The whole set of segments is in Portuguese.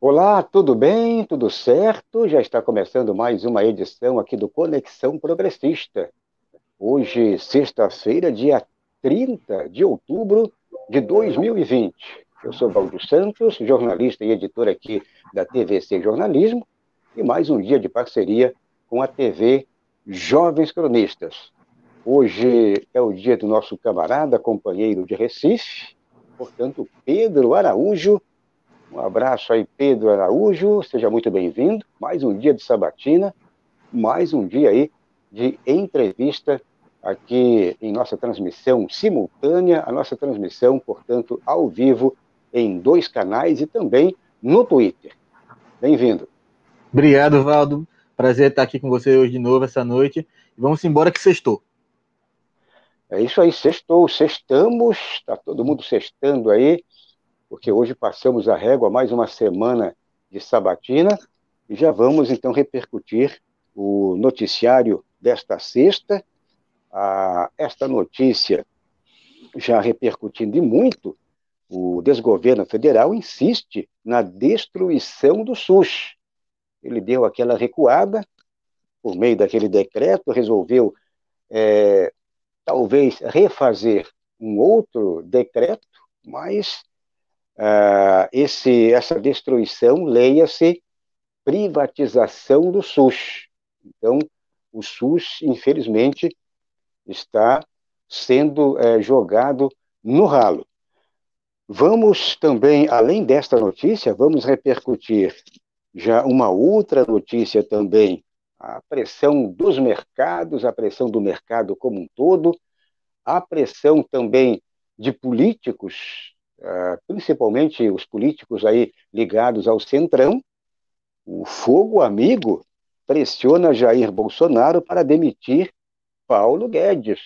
Olá, tudo bem? Tudo certo? Já está começando mais uma edição aqui do Conexão Progressista. Hoje, sexta-feira, dia 30 de outubro de 2020. Eu sou Valdir Santos, jornalista e editor aqui da TVC Jornalismo, e mais um dia de parceria com a TV Jovens Cronistas. Hoje é o dia do nosso camarada, companheiro de Recife, portanto, Pedro Araújo um abraço aí, Pedro Araújo, seja muito bem-vindo. Mais um dia de sabatina, mais um dia aí de entrevista aqui em nossa transmissão simultânea, a nossa transmissão, portanto, ao vivo em dois canais e também no Twitter. Bem-vindo. Obrigado, Valdo. Prazer estar aqui com você hoje de novo, essa noite. Vamos embora que sextou. É isso aí, sextou, sextamos, está todo mundo sextando aí porque hoje passamos a régua mais uma semana de sabatina e já vamos então repercutir o noticiário desta sexta. Ah, esta notícia já repercutindo e muito, o desgoverno federal insiste na destruição do SUS. Ele deu aquela recuada, por meio daquele decreto, resolveu é, talvez refazer um outro decreto, mas uh, esse, essa destruição, leia-se privatização do SUS. Então, o SUS, infelizmente, está sendo é, jogado no ralo. Vamos também, além desta notícia, vamos repercutir já uma outra notícia também, a pressão dos mercados, a pressão do mercado como um todo, a pressão também de políticos ah, principalmente os políticos aí ligados ao Centrão, o fogo amigo pressiona Jair Bolsonaro para demitir Paulo Guedes.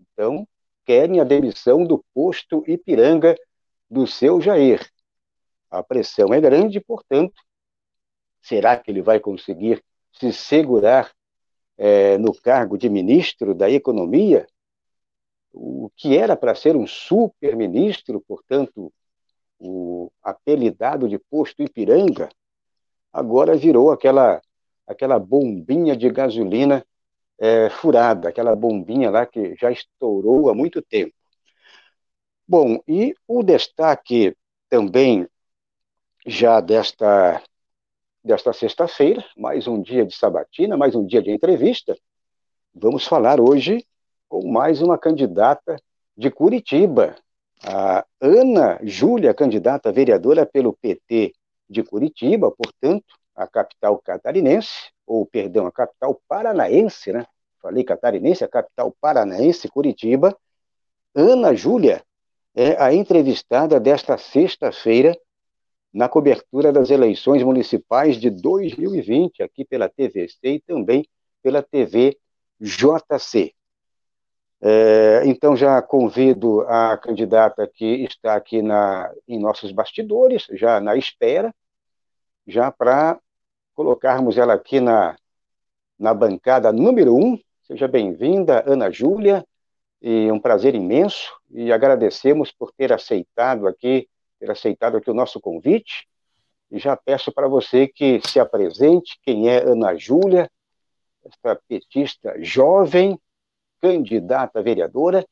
Então, querem a demissão do posto Ipiranga do seu Jair. A pressão é grande, portanto, será que ele vai conseguir se segurar é, no cargo de ministro da Economia? O que era para ser um super-ministro, portanto, o apelidado de posto Ipiranga, agora virou aquela, aquela bombinha de gasolina é, furada, aquela bombinha lá que já estourou há muito tempo. Bom, e o destaque também já desta, desta sexta-feira, mais um dia de sabatina, mais um dia de entrevista, vamos falar hoje com mais uma candidata de Curitiba, a Ana Júlia, candidata vereadora pelo PT de Curitiba, portanto, a capital catarinense, ou, perdão, a capital paranaense, né? Falei catarinense, a capital paranaense, Curitiba. Ana Júlia é a entrevistada desta sexta-feira na cobertura das eleições municipais de 2020, aqui pela TVC e também pela TV JC. É, então, já convido a candidata que está aqui na, em nossos bastidores, já na espera, já para colocarmos ela aqui na, na bancada número um. Seja bem-vinda, Ana Júlia, e um prazer imenso, e agradecemos por ter aceitado aqui, ter aceitado aqui o nosso convite, e já peço para você que se apresente, quem é Ana Júlia, esta petista jovem, candidata a vereadora,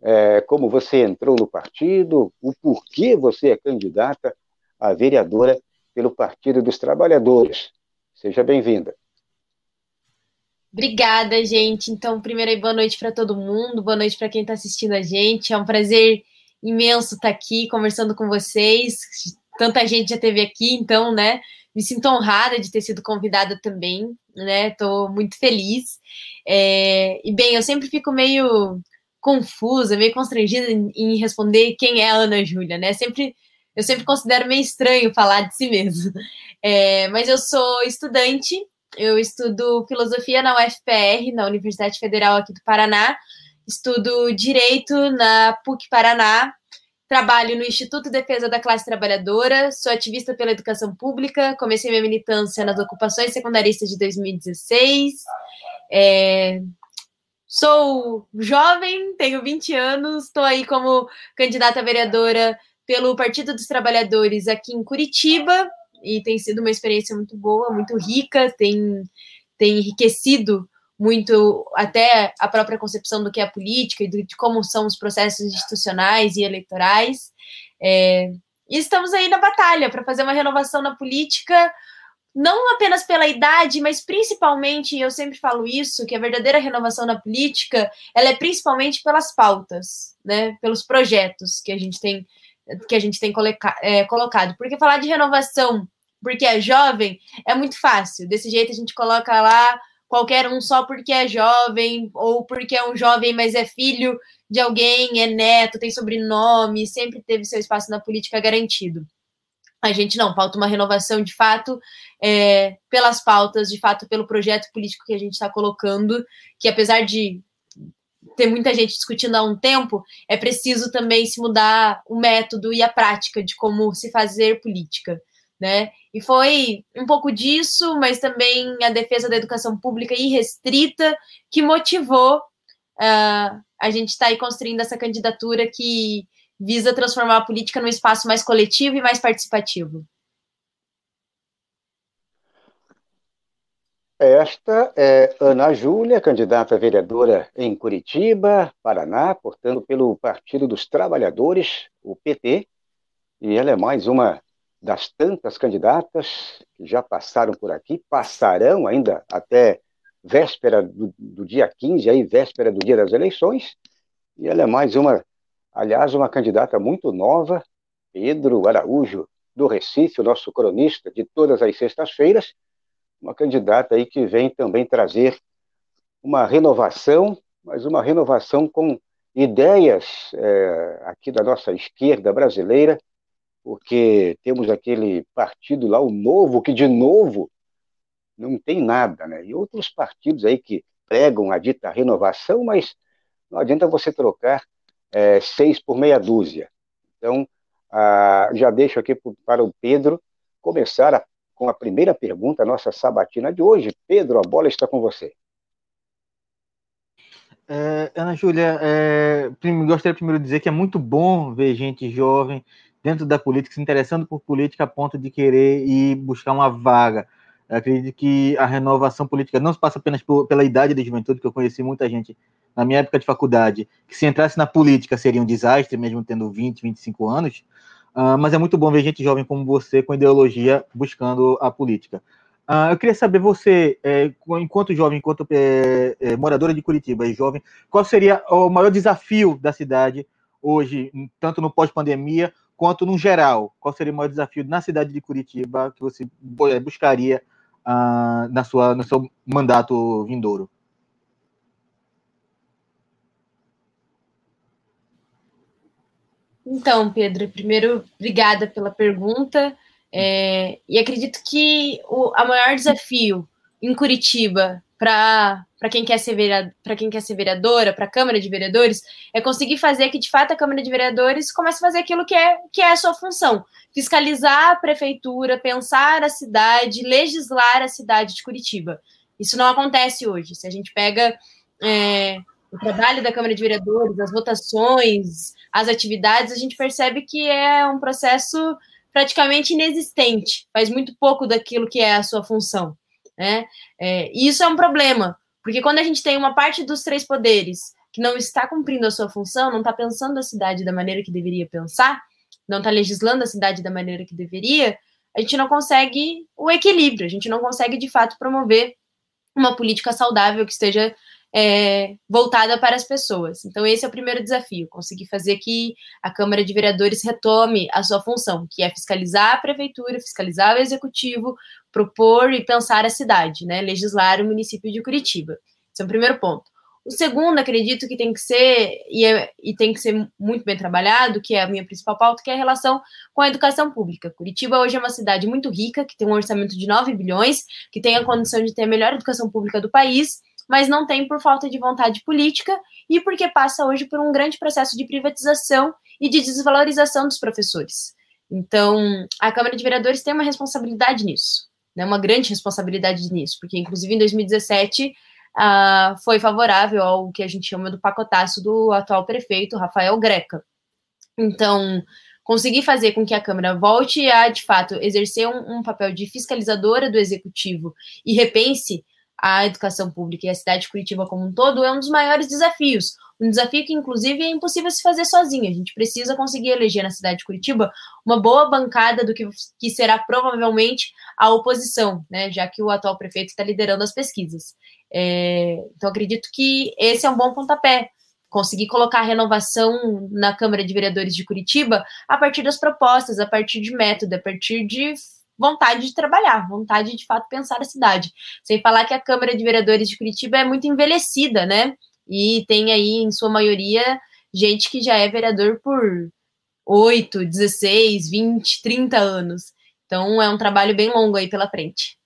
é, como você entrou no partido, o porquê você é candidata a vereadora pelo Partido dos Trabalhadores. Seja bem-vinda. Obrigada, gente. Então, primeiro boa noite para todo mundo, boa noite para quem está assistindo a gente. É um prazer imenso estar tá aqui conversando com vocês. Tanta gente já teve aqui, então, né? Me sinto honrada de ter sido convidada também, né? Estou muito feliz. É, e bem, eu sempre fico meio confusa, meio constrangida em, responder quem é a Ana Júlia, né? Sempre, eu sempre considero meio estranho falar de si mesmo. É, mas eu sou estudante, eu estudo filosofia na UFPR, na Universidade Federal aqui do Paraná, estudo direito na PUC Paraná, Trabalho no Instituto Defesa da Classe Trabalhadora, sou ativista pela educação pública, comecei minha militância nas ocupações secundaristas de 2016. É, sou jovem, tenho 20 anos, estou aí como candidata vereadora pelo Partido dos Trabalhadores aqui em Curitiba. e tem sido uma experiência muito boa, muito rica, tem, tem enriquecido muito até a própria concepção do que é a política e de como são os processos institucionais e eleitorais. É, e estamos aí na batalha para fazer uma renovação na política, não apenas pela idade, mas principalmente, eu sempre falo isso, que a verdadeira renovação na política, ela é principalmente pelas pautas, né, pelos projetos que a gente tem que a gente tem é, colocado. Porque falar de renovação porque é jovem é muito fácil. Desse jeito a gente coloca lá qualquer um só porque é jovem, ou porque é um jovem, mas é filho de alguém, é neto, tem sobrenome, sempre teve seu espaço na política garantido. A gente não, falta uma renovação de fato é, pelas pautas, de fato pelo projeto político que a gente está colocando, que apesar de ter muita gente discutindo há um tempo, é preciso também se mudar o método e a prática de como se fazer política né? E foi um pouco disso, mas também a defesa da educação pública irrestrita que motivou uh, a gente estar tá aí construindo essa candidatura que visa transformar a política num espaço mais coletivo e mais participativo. Esta é Ana Júlia, candidata a vereadora em Curitiba, Paraná, portanto, pelo Partido dos Trabalhadores, o PT, e ela é mais uma das tantas candidatas que já passaram por aqui, passarão ainda até véspera do, do, dia 15, aí véspera do dia das eleições, e ela é mais uma, aliás, uma candidata muito nova, Pedro Araújo, do Recife, o nosso cronista de todas as sextas-feiras, uma candidata aí que vem também trazer uma renovação, mas uma renovação com ideias é, aqui da nossa esquerda brasileira, porque temos aquele partido lá, o Novo, que de novo não tem nada, né? E outros partidos aí que pregam a dita renovação, mas não adianta você trocar é, seis por meia dúzia. Então, já deixo aqui para o Pedro começar a, com a primeira pergunta, a nossa sabatina de hoje. Pedro, a bola está com você. É, Ana Júlia, é, gostaria primeiro de dizer que é muito bom ver gente jovem dentro da política, se interessando por política a ponto de querer ir buscar uma vaga. Eu acredito que a renovação política não se passa apenas por, pela idade da juventude, que eu conheci muita gente na minha época de faculdade, que se entrasse na política seria um desastre, mesmo tendo 20, 25 anos, uh, mas é muito bom ver gente jovem como você, com ideologia, buscando a política. Uh, eu queria saber, você, é, enquanto jovem, enquanto é, é, moradora de Curitiba e jovem, qual seria o maior desafio da cidade hoje, tanto no pós-pandemia quanto no geral? Qual seria o maior desafio na cidade de Curitiba que você eh, buscaria uh, na sua, no seu mandato vindouro? Então, Pedro, primeiro, obrigada pela pergunta. É, e acredito que o a maior desafio em Curitiba para quem quer ser para quem quer ser vereadora, para a Câmara de Vereadores, é conseguir fazer que de fato a Câmara de Vereadores comece a fazer aquilo que é que é a sua função, fiscalizar a prefeitura, pensar a cidade, legislar a cidade de Curitiba. Isso não acontece hoje. Se a gente pega é, o trabalho da Câmara de Vereadores, as votações, as atividades, a gente percebe que é um processo praticamente inexistente, faz muito pouco daquilo que é a sua função. Né? É, e isso é um problema, porque quando a gente tem uma parte dos três poderes que não está cumprindo a sua função, não está pensando a cidade da maneira que deveria pensar, não está legislando a cidade da maneira que deveria, a gente não consegue o equilíbrio, a gente não consegue de fato promover uma política saudável que esteja é, voltada para as pessoas. Então, esse é o primeiro desafio: conseguir fazer que a Câmara de Vereadores retome a sua função, que é fiscalizar a prefeitura, fiscalizar o executivo, propor e pensar a cidade, né? Legislar o município de Curitiba. Esse é o primeiro ponto. O segundo, acredito que tem que ser, e, é, e, tem que ser muito bem trabalhado, que é a minha principal pauta, que é a relação com a educação pública. Curitiba hoje é uma cidade muito rica, que tem um orçamento de 9 bilhões, que tem a condição de ter a melhor educação pública do país, mas não tem por falta de vontade política e porque passa hoje por um grande processo de privatização e de desvalorização dos professores. Então, a Câmara de Vereadores tem uma responsabilidade nisso, né, uma grande responsabilidade nisso, porque, inclusive, em 2017, uh, foi favorável ao que a gente chama do pacotaço do atual prefeito, Rafael Greca. Então, conseguir fazer com que a Câmara volte a, de fato, exercer um, um papel de fiscalizadora do Executivo e repense a educação pública e a cidade de Curitiba como um todo é um dos maiores desafios. Um desafio que, inclusive, é impossível se fazer sozinho. A gente precisa conseguir eleger na cidade de Curitiba uma boa bancada do que, que será provavelmente a oposição, né? Já que o atual prefeito está liderando as pesquisas. É, então, acredito que esse é um bom pontapé. Conseguir colocar renovação na Câmara de Vereadores de Curitiba a partir das propostas, a partir de método, a partir de vontade de trabalhar, vontade de, de fato pensar a cidade. Sem falar que a Câmara de Vereadores de Curitiba é muito envelhecida, né? E tem aí, em sua maioria, gente que já é vereador por 8, 16, 20, 30 anos. Então é um trabalho bem longo aí pela frente.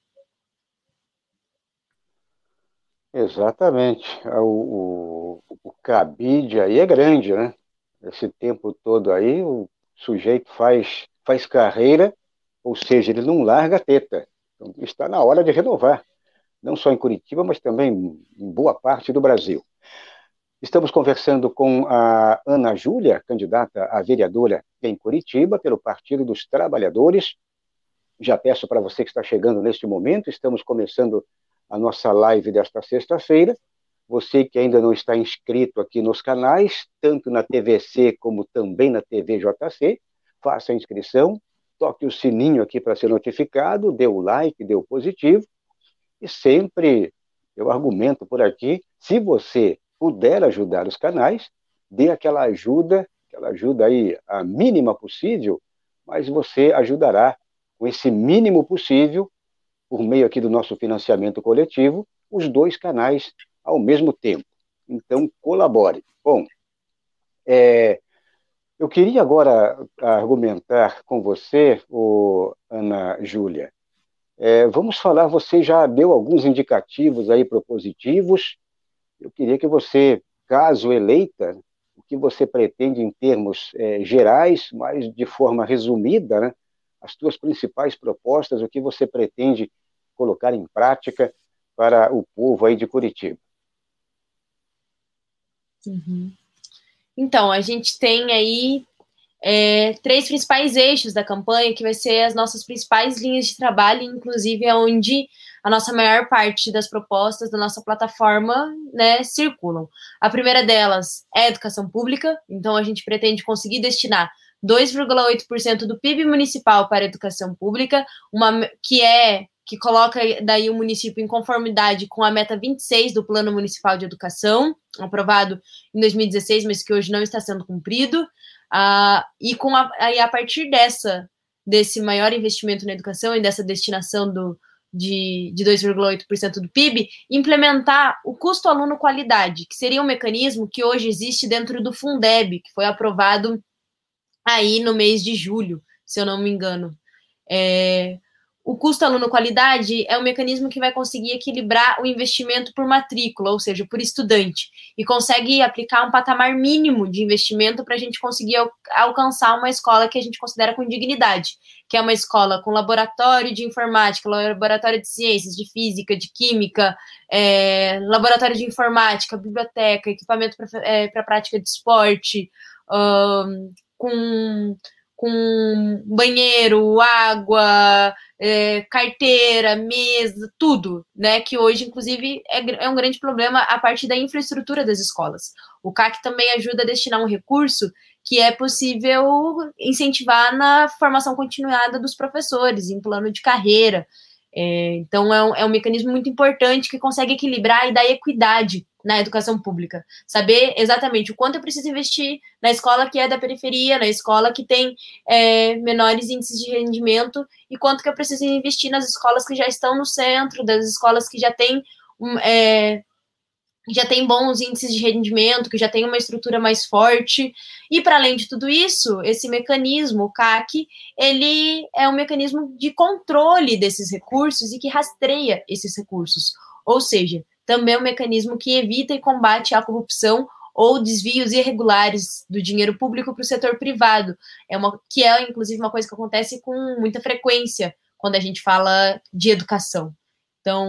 Exatamente. O, o, o cabide aí é grande, né? Esse tempo todo aí, o sujeito faz, faz carreira ou seja, ele não larga a teta. Então, está na hora de renovar, não só em Curitiba, mas também em boa parte do Brasil. Estamos conversando com a Ana Júlia, candidata a vereadora em Curitiba, pelo Partido dos Trabalhadores. Já peço para você que está chegando neste momento, estamos começando a nossa live desta sexta-feira. Você que ainda não está inscrito aqui nos canais, tanto na TVC como também na TVJC, faça a inscrição, toque o sininho aqui para ser notificado, dê o like, dê o positivo, e sempre eu argumento por aqui, se você puder ajudar os canais, dê aquela ajuda, aquela ajuda aí a mínima possível, mas você ajudará com esse mínimo possível, por meio aqui do nosso financiamento coletivo, os dois canais ao mesmo tempo. Então, colabore. Bom, é, eu queria agora argumentar com você, Ana Júlia. É, vamos falar, você já deu alguns indicativos aí propositivos. Eu queria que você, caso eleita, o que você pretende em termos é, gerais, mas de forma resumida, né, as suas principais propostas, o que você pretende colocar em prática para o povo aí de Curitiba. Uhum. Então, a gente tem aí é, três principais eixos da campanha, que vai ser as nossas principais linhas de trabalho, inclusive é onde a nossa maior parte das propostas da nossa plataforma né, circulam. A primeira delas é educação pública, então a gente pretende conseguir destinar 2,8% do PIB municipal para educação pública, uma que é que coloca daí o município em conformidade com a meta 26 do Plano Municipal de Educação, aprovado em 2016, mas que hoje não está sendo cumprido. Uh, e com a, aí, a partir dessa desse maior investimento na educação e dessa destinação do, de, de 2,8% do PIB, implementar o custo aluno qualidade, que seria um mecanismo que hoje existe dentro do Fundeb, que foi aprovado aí no mês de julho, se eu não me engano. É, o custo aluno qualidade é um mecanismo que vai conseguir equilibrar o investimento por matrícula, ou seja, por estudante, e consegue aplicar um patamar mínimo de investimento para a gente conseguir al alcançar uma escola que a gente considera com dignidade, que é uma escola com laboratório de informática, laboratório de ciências, de física, de química, é, laboratório de informática, biblioteca, equipamento para é, prática de esporte, um, com com banheiro, água, é, carteira, mesa, tudo, né? Que hoje, inclusive, é, é, um grande problema a parte da infraestrutura das escolas. O CAC também ajuda a destinar um recurso que é possível incentivar na formação continuada dos professores, em plano de carreira. É, então, é um, é um mecanismo muito importante que consegue equilibrar e dar equidade na educação pública. Saber exatamente o quanto eu preciso investir na escola que é da periferia, na escola que tem é, menores índices de rendimento, e quanto que eu preciso investir nas escolas que já estão no centro, das escolas que já têm é, já tem bons índices de rendimento, que já tem uma estrutura mais forte. E para além de tudo isso, esse mecanismo, o CAC, ele é um mecanismo de controle desses recursos e que rastreia esses recursos. Ou seja, também é um mecanismo que evita e combate a corrupção ou desvios irregulares do dinheiro público para o setor privado. É uma que é inclusive uma coisa que acontece com muita frequência quando a gente fala de educação. Então,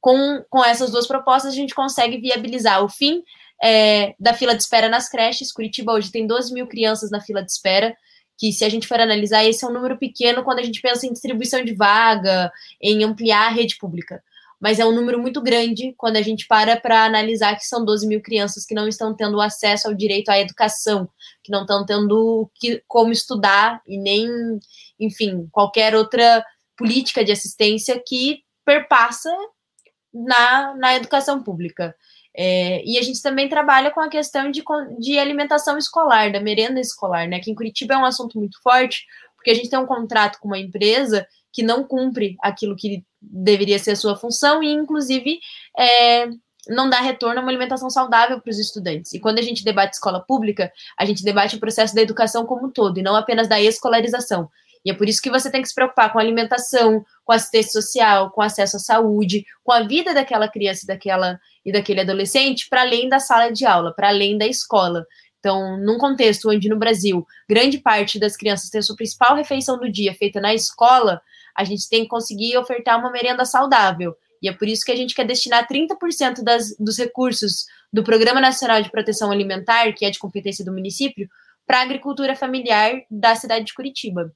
com, com essas duas propostas, a gente consegue viabilizar o fim é, da fila de espera nas creches. Curitiba hoje tem 12 mil crianças na fila de espera, que se a gente for analisar, esse é um número pequeno quando a gente pensa em distribuição de vaga, em ampliar a rede pública. Mas é um número muito grande quando a gente para para analisar que são 12 mil crianças que não estão tendo acesso ao direito à educação, que não estão tendo que, como estudar e nem, enfim, qualquer outra política de assistência que perpassa na, na educação pública. É, e a gente também trabalha com a questão de, de alimentação escolar, da merenda escolar, né? Que em Curitiba é um assunto muito forte, porque a gente tem um contrato com uma empresa que não cumpre aquilo que deveria ser a sua função e, inclusive, é, não dá retorno a uma alimentação saudável para os estudantes. E quando a gente debate escola pública, a gente debate o processo da educação como um todo, e não apenas da escolarização. E é por isso que você tem que se preocupar com alimentação, com assistência social, com acesso à saúde, com a vida daquela criança e daquela e daquele adolescente para além da sala de aula, para além da escola. Então, num contexto onde no Brasil grande parte das crianças tem a sua principal refeição do dia feita na escola, a gente tem que conseguir ofertar uma merenda saudável. E é por isso que a gente quer destinar 30% das, dos recursos do Programa Nacional de Proteção Alimentar, que é de competência do município, para a agricultura familiar da cidade de Curitiba.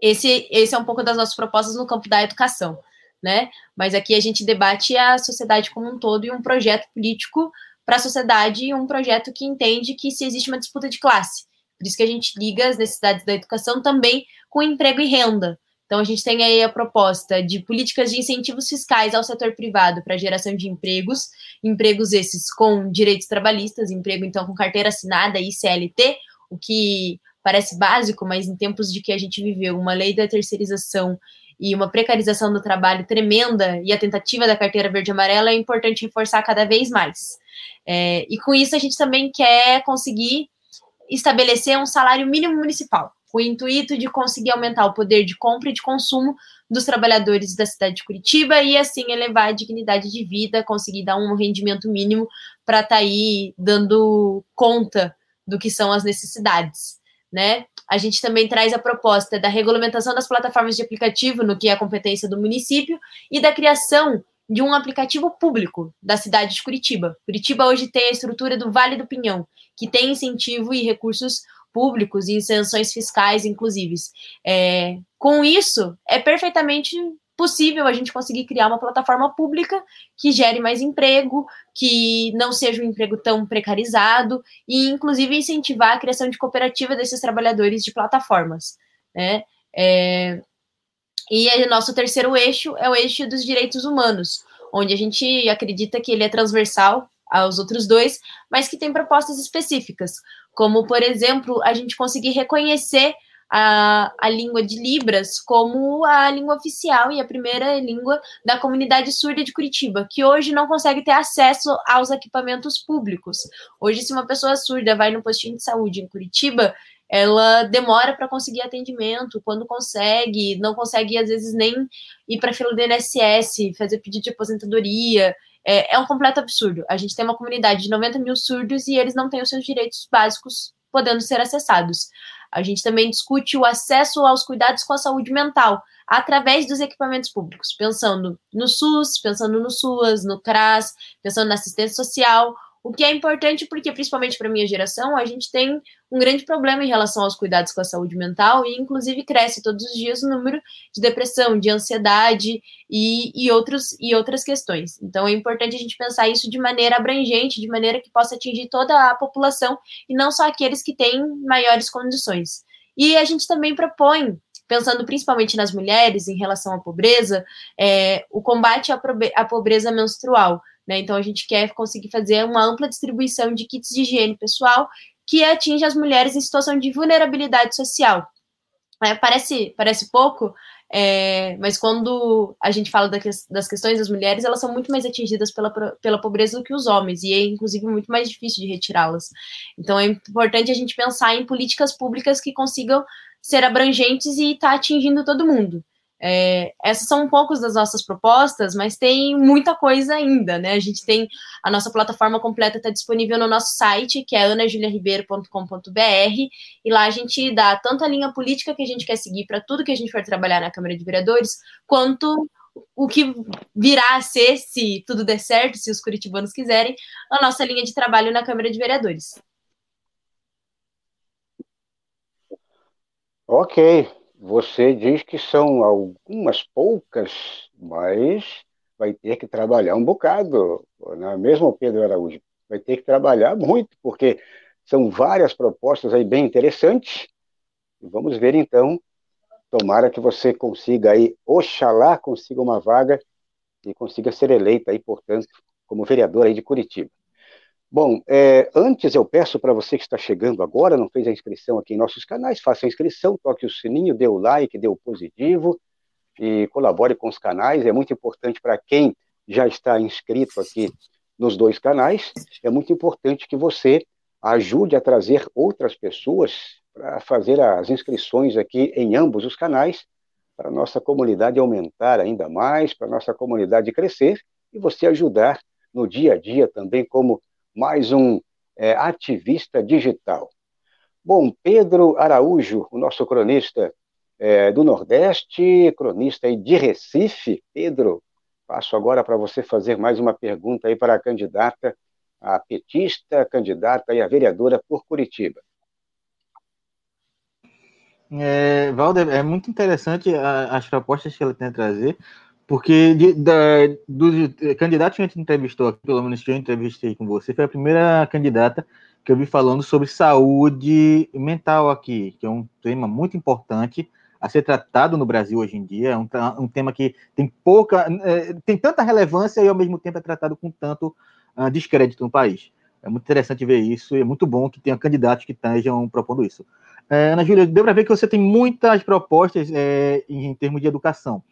Esse, esse é um pouco das nossas propostas no campo da educação, né? Mas aqui a gente debate a sociedade como um todo e um projeto político para a sociedade e um projeto que entende que se existe uma disputa de classe. Por isso que a gente liga as necessidades da educação também com emprego e renda. Então, a gente tem aí a proposta de políticas de incentivos fiscais ao setor privado para geração de empregos, empregos esses com direitos trabalhistas, emprego então com carteira assinada e CLT, o que parece básico, mas em tempos de que a gente viveu uma lei da terceirização e uma precarização do trabalho tremenda e a tentativa da carteira verde amarela é importante reforçar cada vez mais. É, e com isso a gente também quer conseguir estabelecer um salário mínimo municipal, com o intuito de conseguir aumentar o poder de compra e de consumo dos trabalhadores da cidade de Curitiba e assim elevar a dignidade de vida, conseguir dar um rendimento mínimo para estar tá aí dando conta do que são as necessidades né? A gente também traz a proposta da regulamentação das plataformas de aplicativo, no que é a competência do município, e da criação de um aplicativo público da cidade de Curitiba. Curitiba hoje tem a estrutura do Vale do Pinhão, que tem incentivo e recursos públicos e isenções fiscais, inclusive. É, com isso, é perfeitamente possível a gente conseguir criar uma plataforma pública que gere mais emprego, que não seja um emprego tão precarizado e, inclusive, incentivar a criação de cooperativa desses trabalhadores de plataformas, né? É... E o nosso terceiro eixo é o eixo dos direitos humanos, onde a gente acredita que ele é transversal aos outros dois, mas que tem propostas específicas, como, por exemplo, a gente conseguir reconhecer a, a língua de Libras como a língua oficial e a primeira língua da comunidade surda de Curitiba, que hoje não consegue ter acesso aos equipamentos públicos. Hoje, se uma pessoa surda vai no postinho de saúde em Curitiba, ela demora para conseguir atendimento, quando consegue, não consegue, às vezes, nem ir para a fila do INSS, fazer pedido de aposentadoria. É, é, um completo absurdo. A gente tem uma comunidade de 90 mil surdos e eles não têm os seus direitos básicos podendo ser acessados. A gente também discute o acesso aos cuidados com a saúde mental através dos equipamentos públicos, pensando no SUS, pensando no SUAS, no CRAS, pensando na assistência social, o que é importante porque, principalmente para a minha geração, a gente tem um grande problema em relação aos cuidados com a saúde mental e, inclusive, cresce todos os dias o número de depressão, de ansiedade e, e, outros, e outras questões. Então, é importante a gente pensar isso de maneira abrangente, de maneira que possa atingir toda a população e não só aqueles que têm maiores condições. E a gente também propõe pensando principalmente nas mulheres em relação à pobreza, é, o combate à pobreza menstrual. Né? Então, a gente quer conseguir fazer uma ampla distribuição de kits de higiene pessoal que atinge as mulheres em situação de vulnerabilidade social. É, parece, parece pouco, é, mas quando a gente fala das questões das mulheres, elas são muito mais atingidas pela, pela pobreza do que os homens, e é inclusive muito mais difícil de retirá-las. Então é importante a gente pensar em políticas públicas que consigam ser abrangentes e estar tá atingindo todo mundo. É, essas são um poucos das nossas propostas, mas tem muita coisa ainda, né? A gente tem a nossa plataforma completa está disponível no nosso site, que é anajuliaribeiro.com.br, e lá a gente dá tanto a linha política que a gente quer seguir para tudo que a gente for trabalhar na Câmara de Vereadores, quanto o que virá a ser, se tudo der certo, se os curitibanos quiserem, a nossa linha de trabalho na Câmara de Vereadores. Ok, você diz que são algumas poucas, mas vai ter que trabalhar um bocado, não é mesmo, Pedro Araújo? Vai ter que trabalhar muito, porque são várias propostas aí bem interessantes. Vamos ver então. Tomara que você consiga aí, oxalá consiga uma vaga e consiga ser eleita aí, portanto, como vereador aí de Curitiba. Bom, é, antes eu peço para você que está chegando agora, não fez a inscrição aqui em nossos canais, faça a inscrição, toque o sininho, dê o like, dê o positivo e colabore com os canais. É muito importante para quem já está inscrito aqui nos dois canais, é muito importante que você ajude a trazer outras pessoas para fazer as inscrições aqui em ambos os canais, para a nossa comunidade aumentar ainda mais, para a nossa comunidade crescer e você ajudar no dia a dia também como mais um é, ativista digital. Bom, Pedro Araújo, o nosso cronista é, do Nordeste, cronista de Recife. Pedro, passo agora para você fazer mais uma pergunta aí para a candidata, a petista, candidata e a vereadora por Curitiba. É, Valder, é muito interessante as propostas que ela tem a trazer, porque de, da, dos candidatos que a gente entrevistou pelo menos que eu entrevistei com você, foi a primeira candidata que eu vi falando sobre saúde mental aqui, que é um tema muito importante a ser tratado no Brasil hoje em dia. É um, um tema que tem pouca, é, tem tanta relevância e ao mesmo tempo é tratado com tanto uh, descrédito no país. É muito interessante ver isso e é muito bom que tenha candidatos que estejam propondo isso. É, Ana Júlia, deu para ver que você tem muitas propostas é, em, em termos de educação.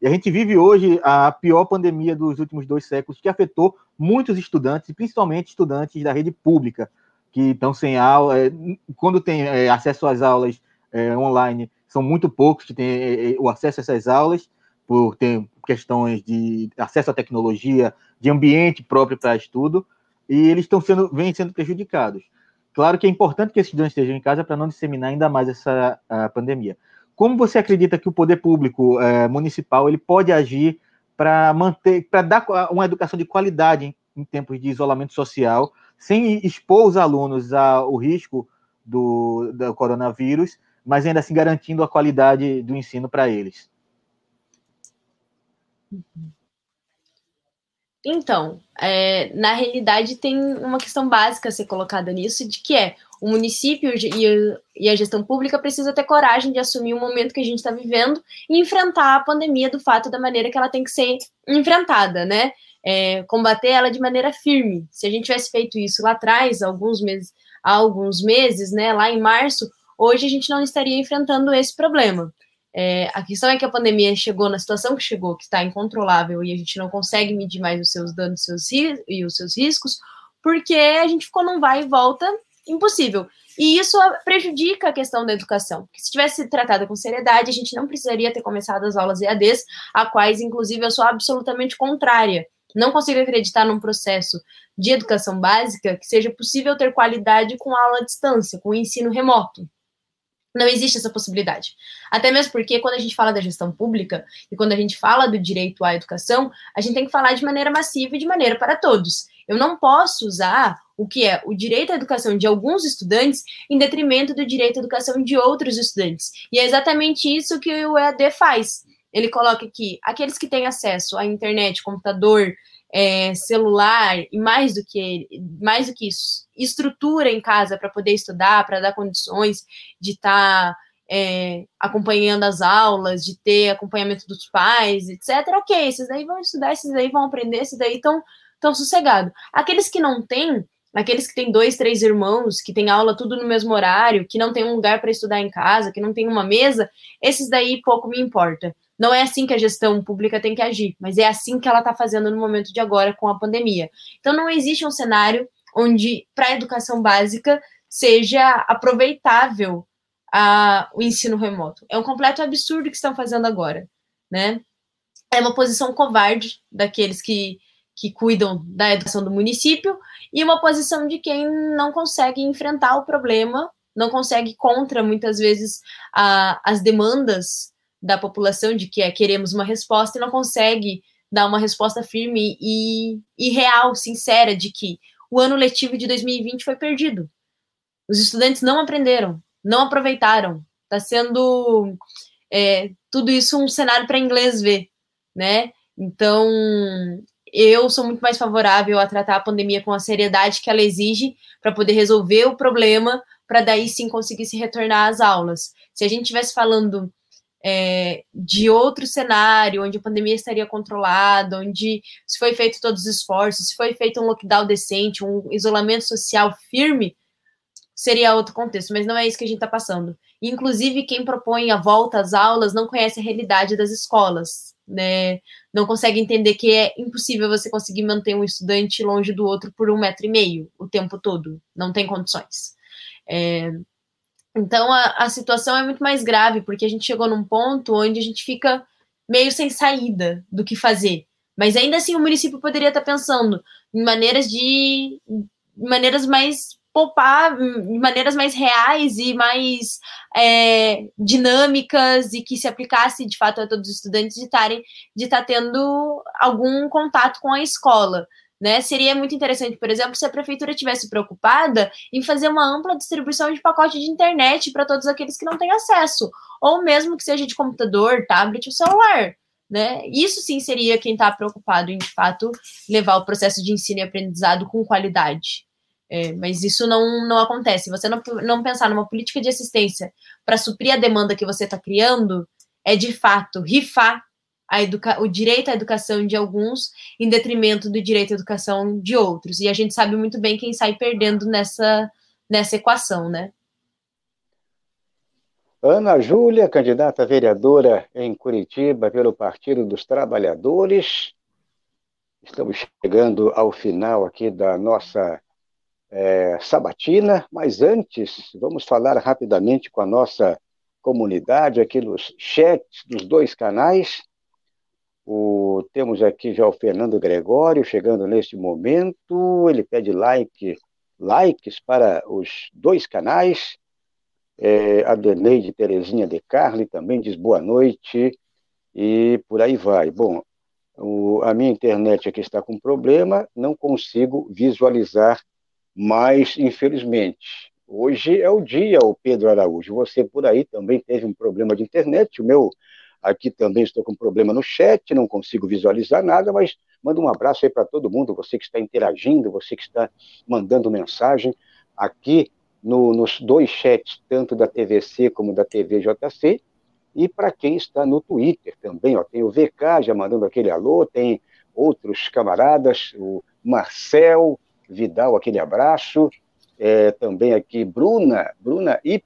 E a gente vive hoje a pior pandemia dos últimos dois séculos, que afetou muitos estudantes, principalmente estudantes da rede pública, que estão sem aula. É, quando tem é, acesso às aulas é, online, são muito poucos que têm o acesso a essas aulas, por ter questões de acesso à tecnologia, de ambiente próprio para estudo, e eles estão sendo, vêm sendo prejudicados. Claro que é importante que esses estudantes estejam em casa para não disseminar ainda mais essa pandemia. Como você acredita que o poder público é, municipal ele pode agir para manter, para dar uma educação de qualidade em, em, tempos de isolamento social, sem expor os alunos ao risco do, do coronavírus, mas ainda assim garantindo a qualidade do ensino para eles? Então, é, na realidade tem uma questão básica a ser colocada nisso, de que é o município e a gestão pública precisa ter coragem de assumir o momento que a gente está vivendo e enfrentar a pandemia do fato da maneira que ela tem que ser enfrentada, né? É, combater ela de maneira firme. Se a gente tivesse feito isso lá atrás, alguns meses, há alguns meses, né, lá em março, hoje a gente não estaria enfrentando esse problema. É, a questão é que a pandemia chegou na situação que chegou, que está incontrolável e a gente não consegue medir mais os seus danos seus, e os seus riscos, porque a gente ficou num vai e volta impossível. E isso prejudica a questão da educação. se tivesse tratado com seriedade, a gente não precisaria ter começado as aulas EADs, a quais, inclusive, eu sou absolutamente contrária. Não consigo acreditar num processo de educação básica que seja possível ter qualidade com aula à distância, com ensino remoto. Não existe essa possibilidade. Até mesmo porque, quando a gente fala da gestão pública e quando a gente fala do direito à educação, a gente tem que falar de maneira massiva e de maneira para todos. Eu não posso usar o que é o direito à educação de alguns estudantes em detrimento do direito à educação de outros estudantes. E é exatamente isso que o EAD faz. Ele coloca aqui aqueles que têm acesso à internet, computador, é, celular e mais do que mais do que isso, estrutura em casa para poder estudar, para dar condições de estar tá, é, acompanhando as aulas, de ter acompanhamento dos pais, etc. Ok, esses daí vão estudar, esses daí vão aprender, esses daí estão tão sossegado. Aqueles que não têm, aqueles que têm dois, três irmãos, que têm aula tudo no mesmo horário, que não tem um lugar para estudar em casa, que não tem uma mesa, esses daí pouco me importa. Não é assim que a gestão pública tem que agir, mas é assim que ela está fazendo no momento de agora com a pandemia. Então não existe um cenário onde para a educação básica seja aproveitável a, o ensino remoto. É um completo absurdo que estão fazendo agora, né? É uma posição covarde daqueles que que cuidam da educação do município, e uma posição de quem não consegue enfrentar o problema, não consegue contra, muitas vezes, a, as demandas da população de que é, queremos uma resposta e não consegue dar uma resposta firme e, e real, sincera, de que o ano letivo de 2020 foi perdido. Os estudantes não aprenderam, não aproveitaram, Está sendo é, tudo isso um cenário para inglês ver, né? Então, eu sou muito mais favorável a tratar a pandemia com a seriedade que ela exige para poder resolver o problema, para daí sim conseguir se retornar às aulas. Se a gente estivesse falando é, de outro cenário, onde a pandemia estaria controlada, onde se foi feito todos os esforços, se foi feito um lockdown decente, um isolamento social firme, seria outro contexto, mas não é isso que a gente está passando. Inclusive, quem propõe a volta às aulas não conhece a realidade das escolas, né? Não consegue entender que é impossível você conseguir manter um estudante longe do outro por um metro e meio o tempo todo. Não tem condições. É... Então, a, a situação é muito mais grave, porque a gente chegou num ponto onde a gente fica meio sem saída do que fazer. Mas ainda assim, o município poderia estar pensando em maneiras de maneiras mais poupar maneiras mais reais e mais é, dinâmicas e que se aplicasse de fato a todos os estudantes de estarem de estar tendo algum contato com a escola. Né? Seria muito interessante, por exemplo, se a prefeitura tivesse preocupada em fazer uma ampla distribuição de pacote de internet para todos aqueles que não têm acesso, ou mesmo que seja de computador, tablet ou celular. Né? Isso sim seria quem está preocupado em, de fato, levar o processo de ensino e aprendizado com qualidade. É, mas isso não, não acontece. Você não, não pensar numa política de assistência para suprir a demanda que você está criando é de fato rifar a educa o direito à educação de alguns em detrimento do direito à educação de outros. E a gente sabe muito bem quem sai perdendo nessa, nessa equação, né? Ana Júlia, candidata vereadora em Curitiba pelo Partido dos Trabalhadores. Estamos chegando ao final aqui da nossa é, sabatina, mas antes, vamos falar rapidamente com a nossa comunidade aqui nos chats dos dois canais. O, temos aqui já o Fernando Gregório chegando neste momento. Ele pede like, likes para os dois canais. É, a Deneide Terezinha de Carli também diz boa noite e por aí vai. Bom, o, a minha internet aqui está com problema, não consigo visualizar mas, infelizmente, hoje é o dia, o Pedro Araújo. Você por aí também teve um problema de internet. O meu aqui também estou com problema no chat, não consigo visualizar nada, mas manda um abraço aí para todo mundo, você que está interagindo, você que está mandando mensagem aqui no, nos dois chats, tanto da TVC como da TVJC, e para quem está no Twitter também, ó, tem o VK já mandando aquele alô, tem outros camaradas, o Marcel, Vidal, aquele abraço. É, também aqui Bruna, Bruna Y,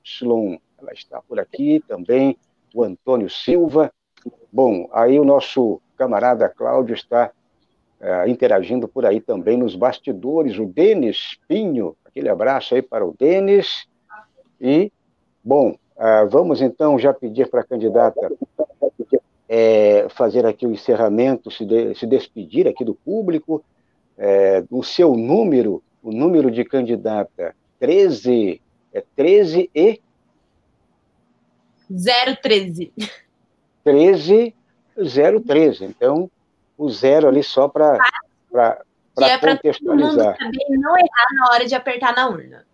ela está por aqui também, o Antônio Silva. Bom, aí o nosso camarada Cláudio está é, interagindo por aí também nos bastidores, o Denis Pinho, aquele abraço aí para o Denis. E, bom, é, vamos então já pedir para a candidata é, fazer aqui o encerramento, se, de, se despedir aqui do público, é, o seu número, o número de candidata 13, é 13 e? 013. 13, 013. Então, o zero ali só para é contextualizar. Para não errar na hora de apertar na urna.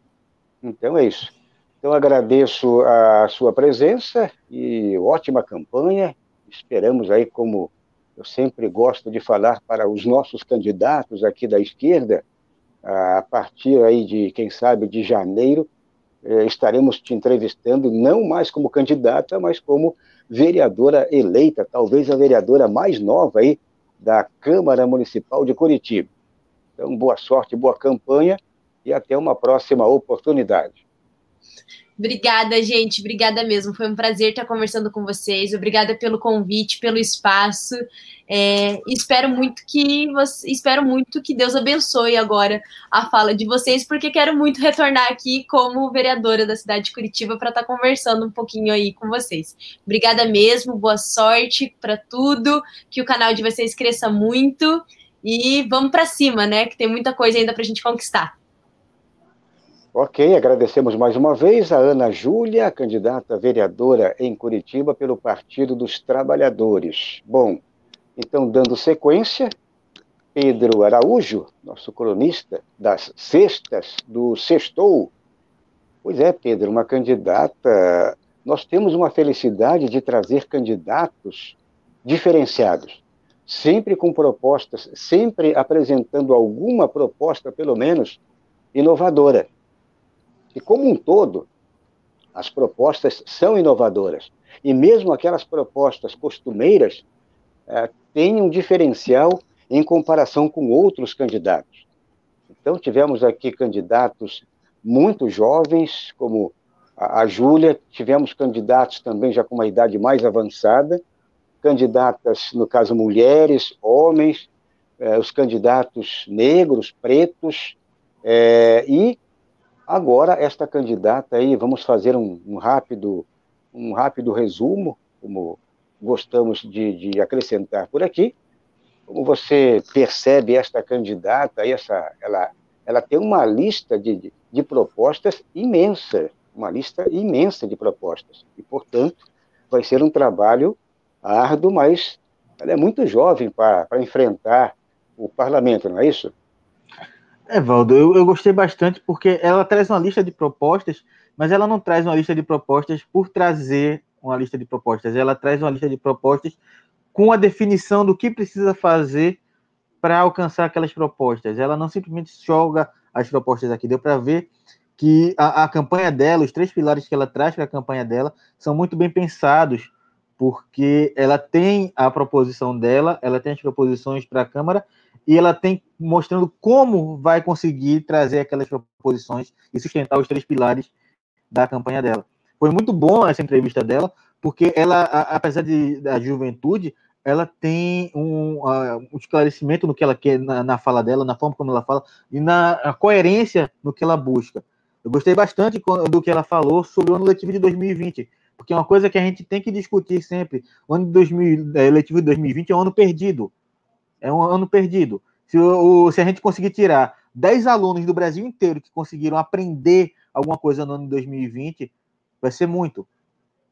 Então é isso. Então agradeço a sua presença e ótima campanha. Esperamos aí como eu sempre gosto de falar para os nossos candidatos aqui da esquerda, a partir aí de, quem sabe, de janeiro, estaremos te entrevistando não mais como candidata, mas como vereadora eleita, talvez a vereadora mais nova aí da Câmara Municipal de Curitiba. Então, boa sorte, boa campanha e até uma próxima oportunidade. Obrigada, gente. Obrigada mesmo. Foi um prazer estar conversando com vocês. Obrigada pelo convite, pelo espaço. É, espero muito que espero muito que Deus abençoe agora a fala de vocês, porque quero muito retornar aqui como vereadora da cidade de Curitiba para estar conversando um pouquinho aí com vocês. Obrigada mesmo. Boa sorte para tudo. Que o canal de vocês cresça muito e vamos para cima, né? Que tem muita coisa ainda para a gente conquistar. Ok, agradecemos mais uma vez a Ana Júlia, candidata vereadora em Curitiba pelo Partido dos Trabalhadores. Bom, então, dando sequência, Pedro Araújo, nosso cronista das sextas do Sextou. Pois é, Pedro, uma candidata nós temos uma felicidade de trazer candidatos diferenciados, sempre com propostas, sempre apresentando alguma proposta, pelo menos, inovadora. E como um todo, as propostas são inovadoras. E mesmo aquelas propostas costumeiras é, têm um diferencial em comparação com outros candidatos. Então, tivemos aqui candidatos muito jovens, como a, a Júlia, tivemos candidatos também já com uma idade mais avançada, candidatas, no caso, mulheres, homens, eh, os candidatos negros, pretos, eh, e agora esta candidata aí, vamos fazer um, um, rápido, um rápido resumo, como gostamos de, de acrescentar por aqui, como você percebe esta candidata, essa, ela, ela tem uma lista de, de, de propostas imensa, uma lista imensa de propostas. E, portanto, vai ser um trabalho árduo, mas ela é muito jovem para enfrentar o parlamento, não é isso? É, Valdo, eu, eu gostei bastante porque ela traz uma lista de propostas, mas ela não traz uma lista de propostas por trazer uma lista de propostas, ela traz uma lista de propostas com a definição do que precisa fazer para alcançar aquelas propostas. Ela não simplesmente joga as propostas aqui, deu para ver que a, a, campanha dela, os três pilares que ela traz para a campanha dela, são muito bem pensados, porque ela tem a proposição dela, ela tem as proposições para a Câmara, e ela tem mostrando como vai conseguir trazer aquelas proposições e sustentar os três pilares da campanha dela. Foi muito bom essa entrevista dela, porque ela, apesar de, da juventude, ela tem um, um, esclarecimento no que ela quer na, na, fala dela, na forma como ela fala e na coerência no que ela busca. Eu gostei bastante do que ela falou sobre o ano letivo de 2020, porque é uma coisa que a gente tem que discutir sempre. O ano de 2000, é, letivo de 2020 é um ano perdido. É um ano perdido. Se, o, se a gente conseguir tirar 10 alunos do Brasil inteiro que conseguiram aprender alguma coisa no ano de 2020, vai ser muito.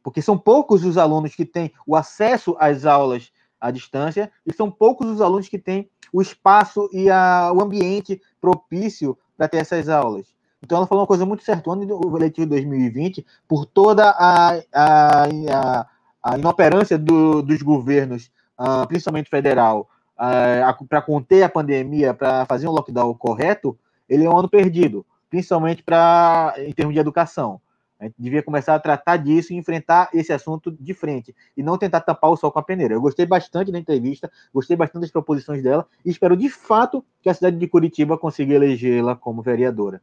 Porque são poucos os alunos que têm o acesso às aulas à distância e são poucos os alunos que têm o espaço e a, o ambiente propício para ter essas aulas. Então, ela falou uma coisa muito certa. O ano letivo de 2020, por toda a, a, a, a inoperância do, dos governos, uh, principalmente federal, uh, para conter a pandemia, para fazer um lockdown correto, ele é um ano perdido, principalmente pra, em termos de educação. A gente devia começar a tratar disso e enfrentar esse assunto de frente e não tentar tapar o sol com a peneira. Eu gostei bastante da entrevista, gostei bastante das proposições dela e espero de fato que a cidade de Curitiba consiga elegê-la como vereadora.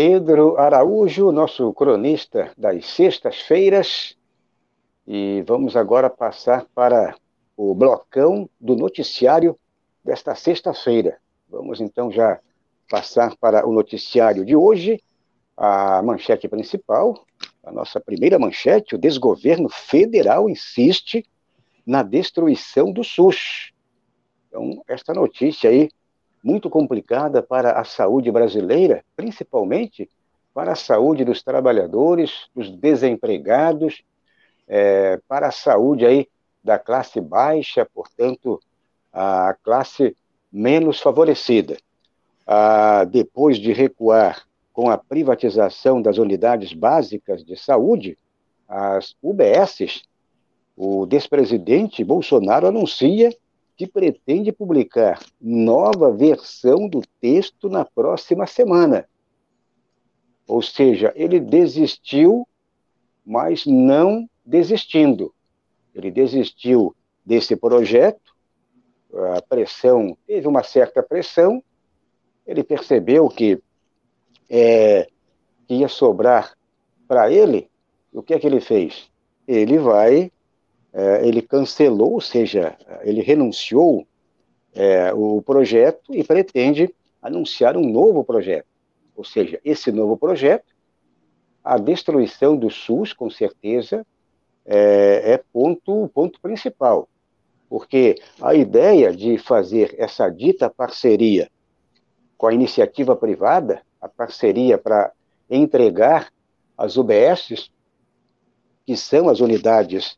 Pedro Araújo, nosso cronista das sextas-feiras. E vamos agora passar para o blocão do noticiário desta sexta-feira. Vamos então já passar para o noticiário de hoje. A manchete principal, a nossa primeira manchete: o desgoverno federal insiste na destruição do SUS. Então, esta notícia aí muito complicada para a saúde brasileira, principalmente para a saúde dos trabalhadores, dos desempregados, é, para a saúde aí da classe baixa, portanto, a classe menos favorecida. Ah, depois de recuar com a privatização das unidades básicas de saúde, as UBSs, o despresidente Bolsonaro anuncia que pretende publicar nova versão do texto na próxima semana. Ou seja, ele desistiu, mas não desistindo. Ele desistiu desse projeto, a pressão, teve uma certa pressão, ele percebeu que é, ia sobrar para ele, o que é que ele fez? Ele vai ele cancelou, ou seja, ele renunciou é, o projeto e pretende anunciar um novo projeto. Ou seja, esse novo projeto, a destruição do SUS, com certeza, é, é ponto, ponto principal. Porque a ideia de fazer essa dita parceria com a iniciativa privada, a parceria para entregar as UBSs, que são as unidades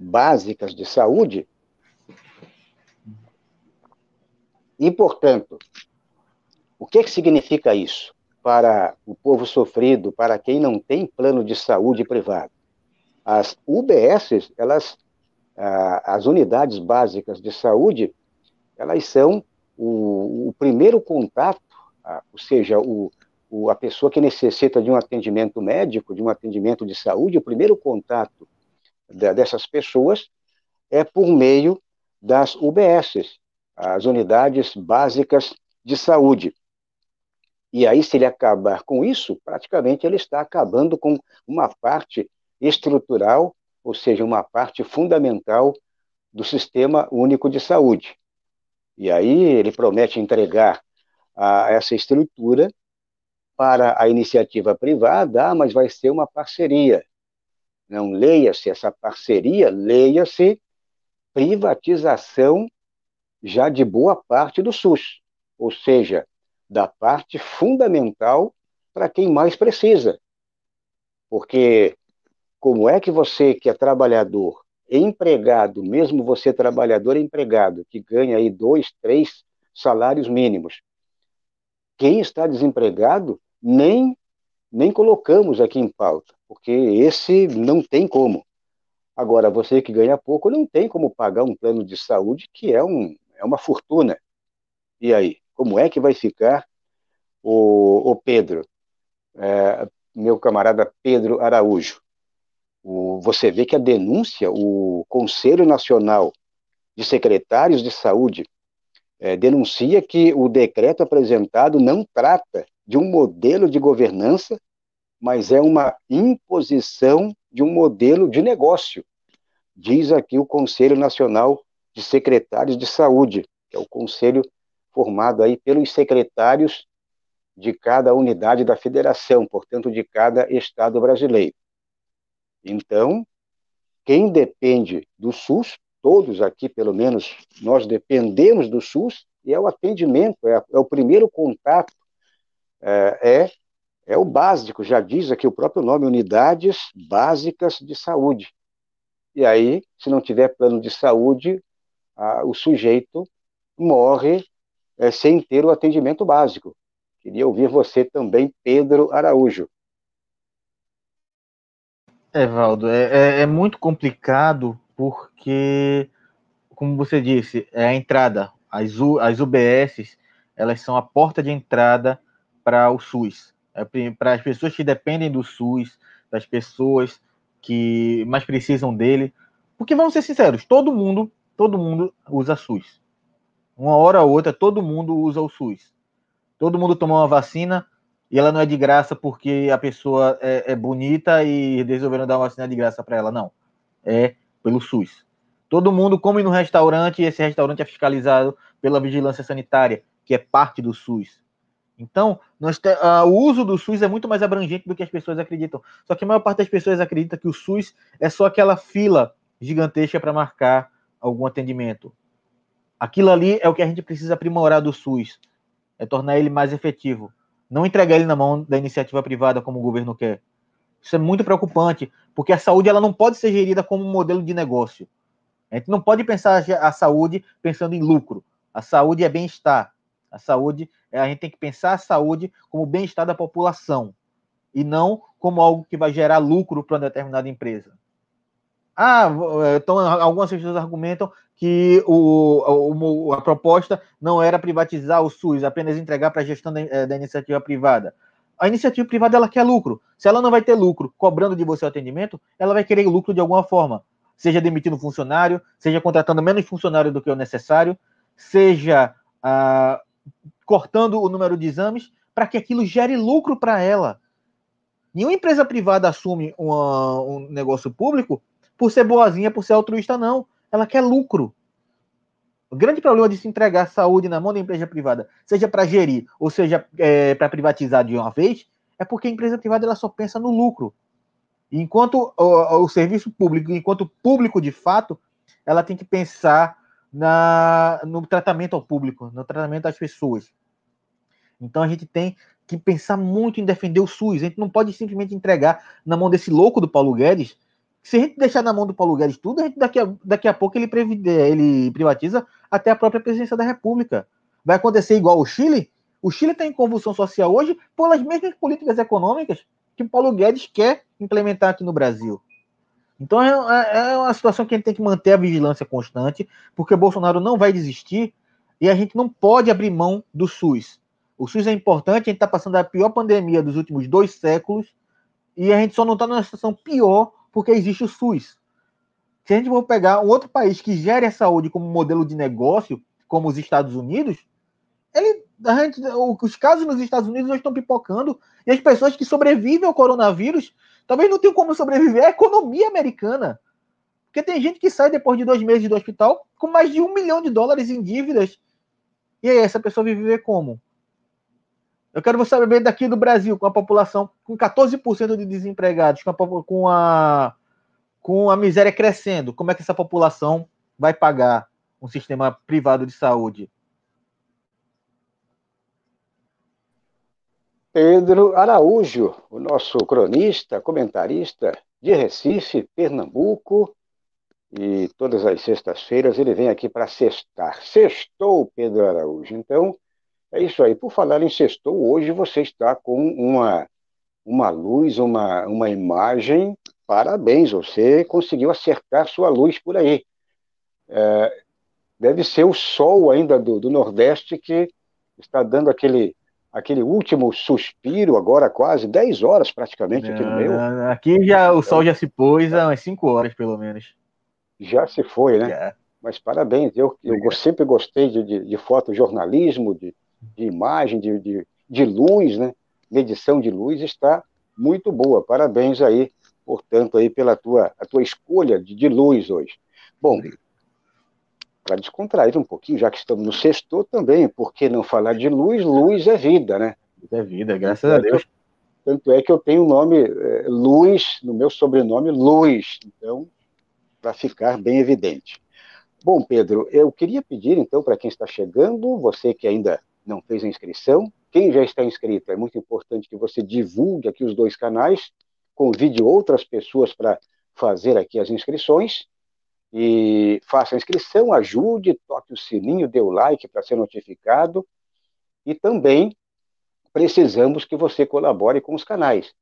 básicas de saúde. E, portanto, o que, que significa isso? para o povo sofrido, para quem não tem plano de saúde privado. As UBSs, elas, as unidades básicas de saúde, elas são o, o primeiro contato, ou seja, o, o, a pessoa que necessita de um atendimento médico, de um atendimento de saúde, o primeiro contato dessas pessoas é por meio das UBSs, as unidades básicas de saúde. E aí, se ele acabar com isso, praticamente ele está acabando com uma parte estrutural, ou seja, uma parte fundamental do Sistema Único de Saúde. E aí ele promete entregar a essa estrutura para a iniciativa privada, ah, mas vai ser uma parceria. Não leia-se essa parceria, leia-se privatização já de boa parte do SUS, ou seja, da parte fundamental para quem mais precisa. Porque como é que você que é trabalhador, empregado, mesmo você trabalhador empregado, que ganha aí dois, três salários mínimos, quem está desempregado nem nem colocamos aqui em pauta, porque esse não tem como. Agora, você que ganha pouco não tem como pagar um plano de saúde que é, um, é uma fortuna. E aí, como é que vai ficar o, o Pedro, é, meu camarada Pedro Araújo? O, você vê que a denúncia, o Conselho Nacional de Secretários de Saúde é, denuncia que o decreto apresentado não trata de um modelo de governança, mas é uma imposição de um modelo de negócio, diz aqui o Conselho Nacional de Secretários de Saúde, que é o conselho formado aí pelos secretários de cada unidade da federação, portanto, de cada estado brasileiro. Então, quem depende do SUS, todos aqui, pelo menos, nós dependemos do SUS, e é o atendimento, é, é o primeiro contato, é, é, é o básico, já diz aqui o próprio nome, unidades básicas de saúde. E aí, se não tiver plano de saúde, a, o sujeito morre é, sem ter o atendimento básico. Queria ouvir você também, Pedro Araújo. É, é, é, muito complicado porque, como você disse, é a entrada. As, U, as UBSs, elas são a porta de entrada para o SUS. É, para as pessoas que dependem do SUS, das pessoas que mais precisam dele. Porque vamos ser sinceros, todo mundo, todo mundo usa SUS. Uma hora ou outra, todo mundo usa o SUS. Todo mundo toma uma vacina, e ela não é de graça porque a pessoa é, é bonita e resolveram dar uma vacina de graça para ela. Não. É pelo SUS. Todo mundo come no restaurante e esse restaurante é fiscalizado pela vigilância sanitária, que é parte do SUS. Então, nós uh, o uso do SUS é muito mais abrangente do que as pessoas acreditam. Só que a maior parte das pessoas acredita que o SUS é só aquela fila gigantesca para marcar algum atendimento. Aquilo ali é o que a gente precisa aprimorar do SUS, é tornar ele mais efetivo não entregar ele na mão da iniciativa privada como o governo quer. Isso é muito preocupante, porque a saúde ela não pode ser gerida como um modelo de negócio. A gente não pode pensar a saúde pensando em lucro. A saúde é bem-estar. A saúde, a gente tem que pensar a saúde como bem-estar da população e não como algo que vai gerar lucro para uma determinada empresa. Ah, então algumas pessoas argumentam que o, a proposta não era privatizar o SUS, apenas entregar para a gestão da, eh, da, iniciativa privada. A iniciativa privada ela quer lucro. Se ela não vai ter lucro cobrando de você o atendimento, ela vai querer lucro de alguma forma. Seja demitindo funcionário, seja contratando menos funcionário do que o necessário, seja ah, cortando o número de exames para que aquilo gere lucro para ela. Nenhuma empresa privada assume uma, um negócio público por ser boazinha, por ser altruísta, não ela quer lucro. O grande problema de se entregar saúde na mão da empresa privada, seja para gerir ou seja é, para privatizar de uma vez, é porque a empresa privada ela só pensa no lucro. Enquanto o, o serviço público, enquanto público de fato, ela tem que pensar na, no tratamento ao público, no tratamento às pessoas. Então a gente tem que pensar muito em defender o SUS. A gente não pode simplesmente entregar na mão desse louco do Paulo Guedes se a gente deixar na mão do Paulo Guedes tudo, a gente daqui a, daqui a pouco ele, ele privatiza até a própria presidência da República. Vai acontecer igual o Chile? O Chile está em convulsão social hoje pelas mesmas políticas econômicas que o Paulo Guedes quer implementar aqui no Brasil. Então é, é, é uma situação que a gente tem que manter a vigilância constante, porque Bolsonaro não vai desistir e a gente não pode abrir mão do SUS. O SUS é importante, a gente está passando a pior pandemia dos últimos dois séculos e a gente só não está numa situação pior porque existe o SUS. Se a gente for pegar um outro país que gere a saúde como modelo de negócio, como os Estados Unidos, ele, a gente, os casos nos Estados Unidos estão pipocando e as pessoas que sobrevivem ao coronavírus talvez não tenham como sobreviver à economia americana. Porque tem gente que sai depois de dois meses do hospital com mais de um milhão de dólares em dívidas. E aí, essa pessoa vai viver como? Eu quero saber daqui do Brasil, com a população com 14% de desempregados, com a, com a, com a miséria crescendo, como é que essa população vai pagar um sistema privado de saúde? Pedro Araújo, o nosso cronista, comentarista de Recife, Pernambuco, e todas as sextas-feiras ele vem aqui para sextar. Sextou, Pedro Araújo. Então, é isso aí. Por falar em sextou, hoje você está com uma, uma luz, uma, uma imagem. Parabéns, você conseguiu acertar sua luz por aí. É, deve ser o sol ainda do, do Nordeste que está dando aquele aquele último suspiro, agora quase 10 horas praticamente aqui no meu. Aqui já o sol já se pôs há umas 5 horas, pelo menos. Já se foi, né? Já. Mas parabéns, eu, eu sempre gostei de, de, de fotojornalismo, de, de imagem, de, de, de luz, né? Medição de luz está muito boa. Parabéns aí, portanto, aí pela tua, a tua escolha de, de luz hoje. Bom, para descontrair um pouquinho, já que estamos no sexto também, por que não falar de luz? Luz é vida, né? É vida, graças a Deus. Tanto é que eu tenho o nome é, Luz, no meu sobrenome, Luz. Então, para ficar bem evidente. Bom, Pedro, eu queria pedir, então, para quem está chegando, você que ainda não fez a inscrição, quem já está inscrito, é muito importante que você divulgue aqui os dois canais, convide outras pessoas para fazer aqui as inscrições e faça a inscrição, ajude, toque o sininho, dê o like para ser notificado e também precisamos que você colabore com os canais.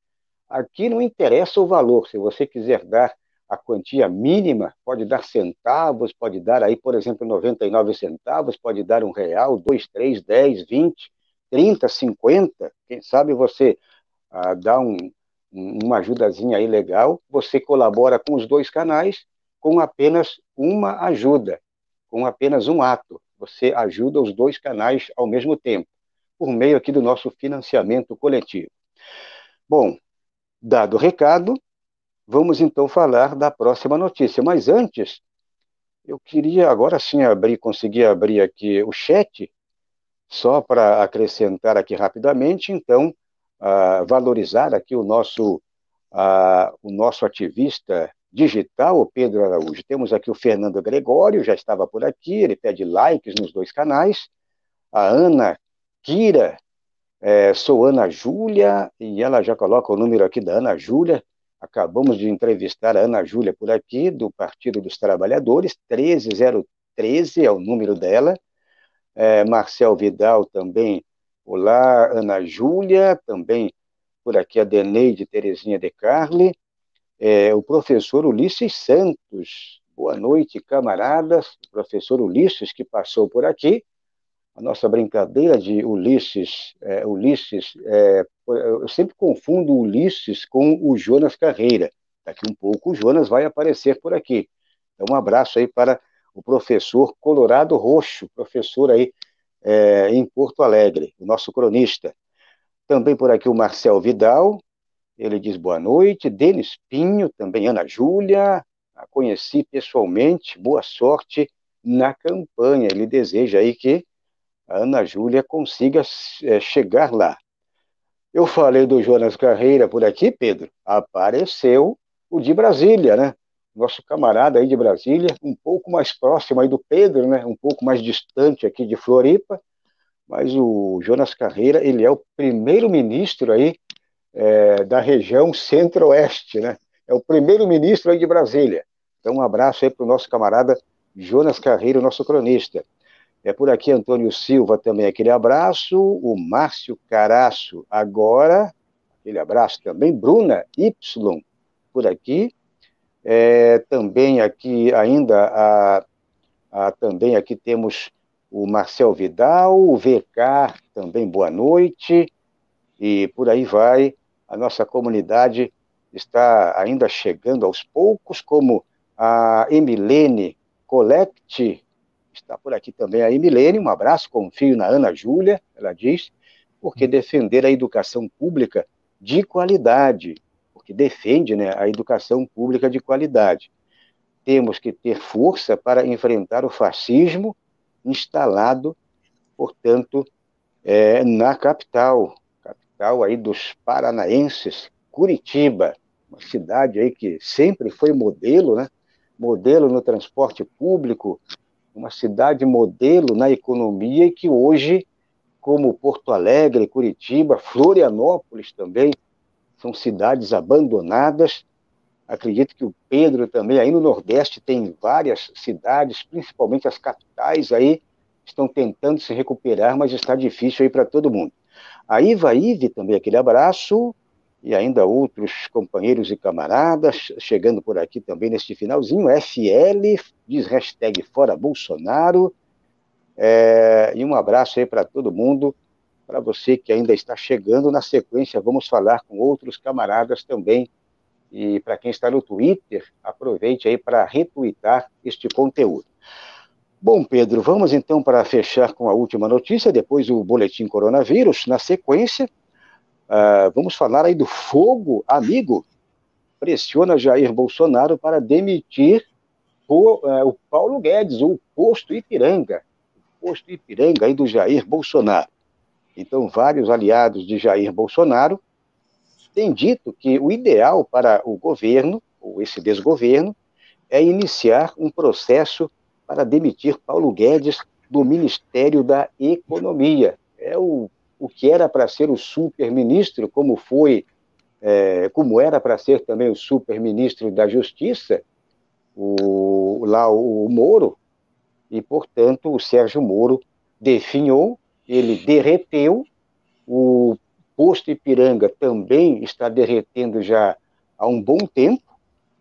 Aqui não interessa o valor, se você quiser dar a quantia mínima, pode dar centavos, pode dar aí, por exemplo, 99 centavos, pode dar um real, dois, três, dez, vinte, trinta, cinquenta, quem sabe você ah, dá um, uma ajudazinha aí legal, você colabora com os dois canais com apenas uma ajuda, com apenas um ato. Você ajuda os dois canais ao mesmo tempo, por meio aqui do nosso financiamento coletivo. Bom, dado o recado, vamos então falar da próxima notícia. Mas antes, eu queria agora sim abrir, conseguir abrir aqui o chat, só para acrescentar aqui rapidamente, então, uh, valorizar aqui o nosso, uh, o nosso ativista digital, o Pedro Araújo. Temos aqui o Fernando Gregório, já estava por aqui, ele pede likes nos dois canais. A Ana Kira, é, sou Ana Júlia, e ela já coloca o número aqui da Ana Júlia. Acabamos de entrevistar a Ana Júlia por aqui, do Partido dos Trabalhadores, 13013 é o número dela. É, Marcel Vidal também, olá, Ana Júlia, também por aqui a Deneide Terezinha de Carli é, o professor Ulisses Santos. Boa noite, camaradas. O professor Ulisses, que passou por aqui. A nossa brincadeira de Ulisses, é, Ulisses é, eu sempre confundo Ulisses com o Jonas Carreira. Daqui um pouco o Jonas vai aparecer por aqui. Então, um abraço aí para o professor Colorado Roxo, professor aí é, em Porto Alegre, o nosso cronista. Também por aqui o Marcel Vidal, ele diz boa noite. Denis Pinho, também Ana Júlia, a conheci pessoalmente, boa sorte na campanha. Ele deseja aí que a Ana Júlia consiga é, chegar lá. Eu falei do Jonas Carreira por aqui, Pedro. Apareceu o de Brasília, né? Nosso camarada aí de Brasília, um pouco mais próximo aí do Pedro, né? Um pouco mais distante aqui de Floripa. Mas o Jonas Carreira, ele é o primeiro ministro aí é, da região centro-oeste, né? É o primeiro-ministro aí de Brasília. Então, um abraço aí para o nosso camarada Jonas Carreiro, nosso cronista. É por aqui Antônio Silva também, aquele abraço. O Márcio Caraço, agora, aquele abraço também. Bruna Y, por aqui. É, também aqui ainda, a, a, também aqui temos o Marcel Vidal, o VK, também boa noite. E por aí vai. A nossa comunidade está ainda chegando aos poucos, como a Emilene Colette, está por aqui também a Emilene, um abraço, confio na Ana Júlia, ela diz, porque defender a educação pública de qualidade, porque defende né, a educação pública de qualidade. Temos que ter força para enfrentar o fascismo instalado, portanto, é, na capital, capital aí dos paranaenses, Curitiba, uma cidade aí que sempre foi modelo, né? Modelo no transporte público, uma cidade modelo na economia e que hoje, como Porto Alegre, Curitiba, Florianópolis também, são cidades abandonadas. Acredito que o Pedro também, aí no Nordeste, tem várias cidades, principalmente as capitais aí, estão tentando se recuperar, mas está difícil aí para todo mundo. A Iva Ive também, aquele abraço, e ainda outros companheiros e camaradas chegando por aqui também neste finalzinho. FL, diz hashtag fora Bolsonaro. É, e um abraço aí para todo mundo, para você que ainda está chegando. Na sequência, vamos falar com outros camaradas também. E para quem está no Twitter, aproveite aí para retweetar este conteúdo. Bom, Pedro, vamos então para fechar com a última notícia, depois o boletim coronavírus. Na sequência, Uh, vamos falar aí do fogo amigo. Pressiona Jair Bolsonaro para demitir o, uh, o Paulo Guedes, o posto Ipiranga. O posto Ipiranga aí do Jair Bolsonaro. Então, vários aliados de Jair Bolsonaro têm dito que o ideal para o governo, ou esse desgoverno, é iniciar um processo para demitir Paulo Guedes do Ministério da Economia. É o o que era para ser o super-ministro, como foi, é, como era para ser também o super-ministro da Justiça, o, lá o Moro, e, portanto, o Sérgio Moro definhou, ele derreteu, o posto Ipiranga também está derretendo já há um bom tempo,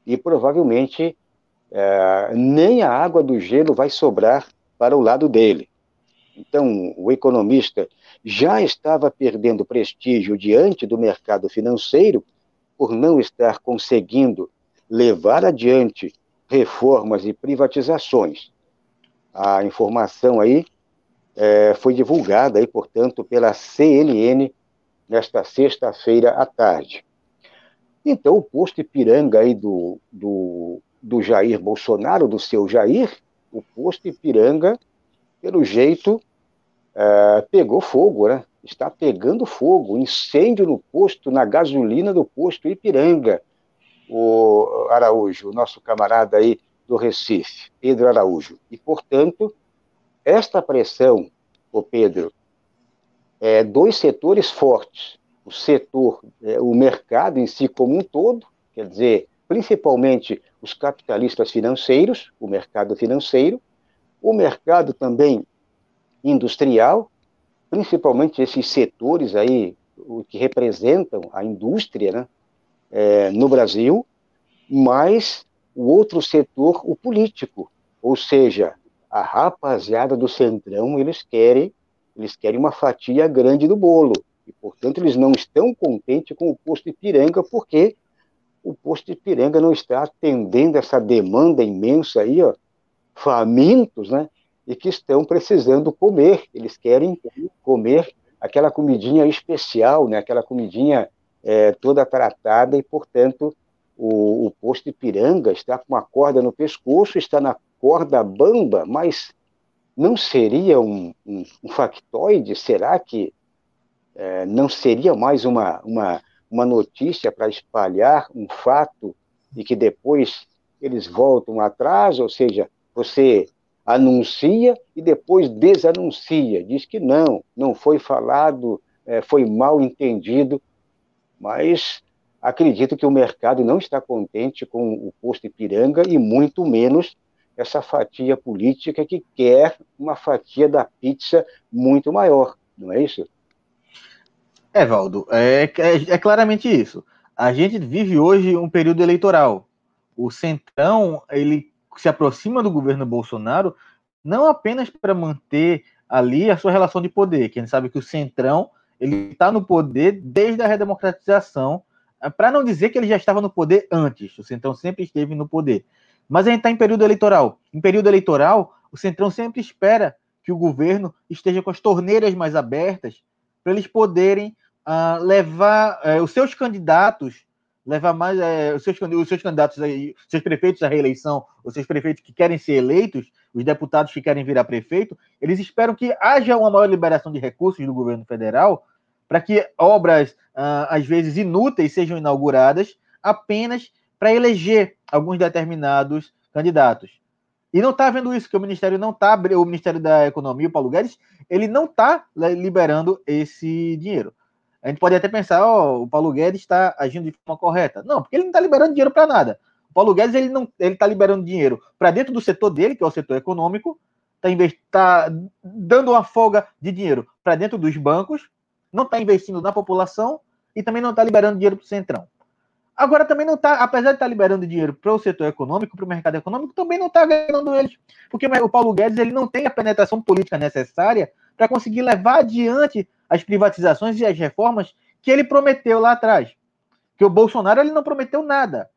e provavelmente é, nem a água do gelo vai sobrar para o lado dele. Então, o economista já estava perdendo prestígio diante do mercado financeiro por não estar conseguindo levar adiante reformas e privatizações. A informação aí é, foi divulgada, aí, portanto, pela CNN nesta sexta-feira à tarde. Então, o posto Ipiranga aí do, do, do Jair Bolsonaro, do seu Jair, o posto Ipiranga, pelo jeito, é, pegou fogo, né? Está pegando fogo, incêndio no posto, na gasolina do posto Ipiranga. O Araújo, o nosso camarada aí do Recife, Pedro Araújo. E, portanto, esta pressão, o Pedro, é dois setores fortes. O setor, é, o mercado em si como um todo, quer dizer, principalmente os capitalistas financeiros, o mercado financeiro, o mercado também industrial, principalmente esses setores aí o que representam a indústria né, é, no Brasil, mas o outro setor, o político, ou seja, a rapaziada do centrão, eles querem, eles querem uma fatia grande do bolo, e portanto eles não estão contentes com o posto Ipiranga, porque o posto Ipiranga não está atendendo essa demanda imensa aí, ó, famintos, né, e que estão precisando comer. Eles querem comer aquela comidinha especial, né? aquela comidinha é, toda tratada, e, portanto, o, o posto Ipiranga está com uma corda no pescoço, está na corda bamba, mas não seria um, um, um factoide? Será que é, não seria mais uma, uma, uma notícia para espalhar um fato e que depois eles voltam atrás? Ou seja, você anuncia e depois desanuncia, diz que não, não foi falado, é, foi mal entendido, mas acredito que o mercado não está contente com o posto Ipiranga e muito menos essa fatia política que quer uma fatia da pizza muito maior, não é isso? É, Valdo, é, é, é claramente isso. A gente vive hoje um período eleitoral. O Centrão, ele se aproxima do governo Bolsonaro não apenas para manter ali a sua relação de poder, que a gente sabe que o Centrão ele está no poder desde a redemocratização, para não dizer que ele já estava no poder antes, o Centrão sempre esteve no poder. Mas a gente está em período eleitoral. Em período eleitoral, o Centrão sempre espera que o governo esteja com as torneiras mais abertas para eles poderem uh, levar uh, os seus candidatos, levar mais uh, os, seus, os seus candidatos, aí, seus prefeitos à reeleição, os seus prefeitos que querem ser eleitos, os deputados que querem virar prefeito, eles esperam que haja uma maior liberação de recursos do governo federal para que obras, uh, às vezes inúteis, sejam inauguradas apenas para eleger alguns determinados candidatos. E não está vendo isso, que o Ministério não está, o Ministério da Economia, o Paulo Guedes, ele não está liberando esse dinheiro. A gente pode até pensar, ó, oh, o Paulo Guedes está agindo de forma correta. Não, porque ele não está liberando dinheiro para nada. O Paulo Guedes ele não, ele está liberando dinheiro para dentro do setor dele, que é o setor econômico, está tá dando uma folga de dinheiro para dentro dos bancos, não está investindo na população e também não está liberando dinheiro para o centrão. Agora também não está, apesar de estar tá liberando dinheiro para o setor econômico, para o mercado econômico, também não está ganhando eles. Porque o Paulo Guedes ele não tem a penetração política necessária para conseguir levar adiante as privatizações e as reformas que ele prometeu lá atrás. Que o Bolsonaro ele não prometeu nada.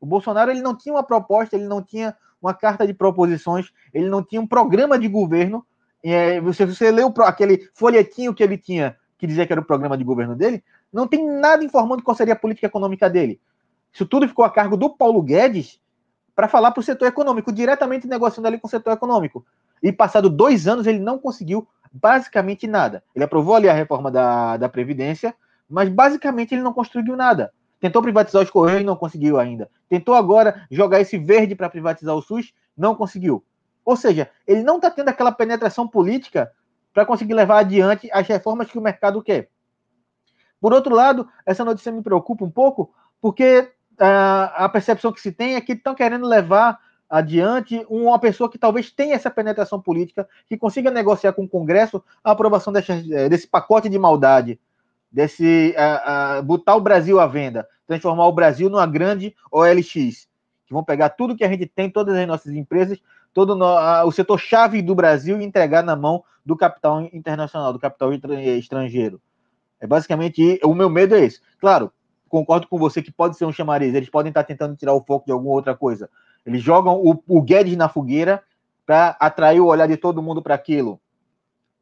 O Bolsonaro ele não tinha uma proposta, ele não tinha uma carta de proposições, ele não tinha um programa de governo. É, você, você leu aquele folhetinho que ele tinha, que dizia que era o programa de governo dele, não tem nada informando qual seria a política econômica dele. Isso tudo ficou a cargo do Paulo Guedes para falar para o setor econômico, diretamente negociando ali com o setor econômico. E passado dois anos, ele não conseguiu basicamente nada. Ele aprovou ali a reforma da, da Previdência, mas basicamente ele não construiu nada. Tentou privatizar os Correios, não conseguiu ainda. Tentou agora jogar esse verde para privatizar o SUS, não conseguiu. Ou seja, ele não está tendo aquela penetração política para conseguir levar adiante as reformas que o mercado quer. Por outro lado, essa notícia me preocupa um pouco, porque uh, a percepção que se tem é que estão querendo levar adiante uma pessoa que talvez tenha essa penetração política, que consiga negociar com o Congresso a aprovação desse, eh, desse pacote de maldade, desse uh, uh, botar o Brasil à venda, transformar o Brasil numa grande OLX, que vão pegar tudo que a gente tem, todas as nossas empresas, todo no, o setor chave do Brasil e entregar na mão do capital internacional, do capital estrangeiro. É basicamente o meu medo é esse. Claro, concordo com você que pode ser um chamariz. Eles podem estar tentando tirar o foco de alguma outra coisa. Eles jogam o, o Guedes na fogueira para atrair o olhar de todo mundo para aquilo.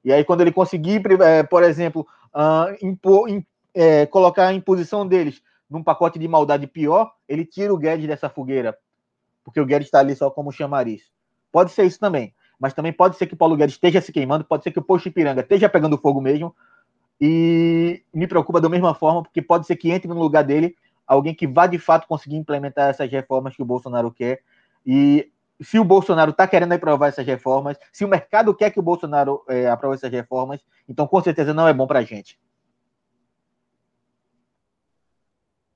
E aí, quando ele conseguir, é, por exemplo, uh, impor, in, é, colocar a imposição deles num pacote de maldade pior, ele tira o Guedes dessa fogueira. Porque o Guedes está ali só como chamariz. Pode ser isso também. Mas também pode ser que o Paulo Guedes esteja se queimando, pode ser que o Posto Ipiranga esteja pegando fogo mesmo, e me preocupa da mesma forma, porque pode ser que entre no lugar dele alguém que vá de fato conseguir implementar essas reformas que o Bolsonaro quer. E se o Bolsonaro está querendo aprovar essas reformas, se o mercado quer que o Bolsonaro é, aprove essas reformas, então com certeza não é bom para a gente.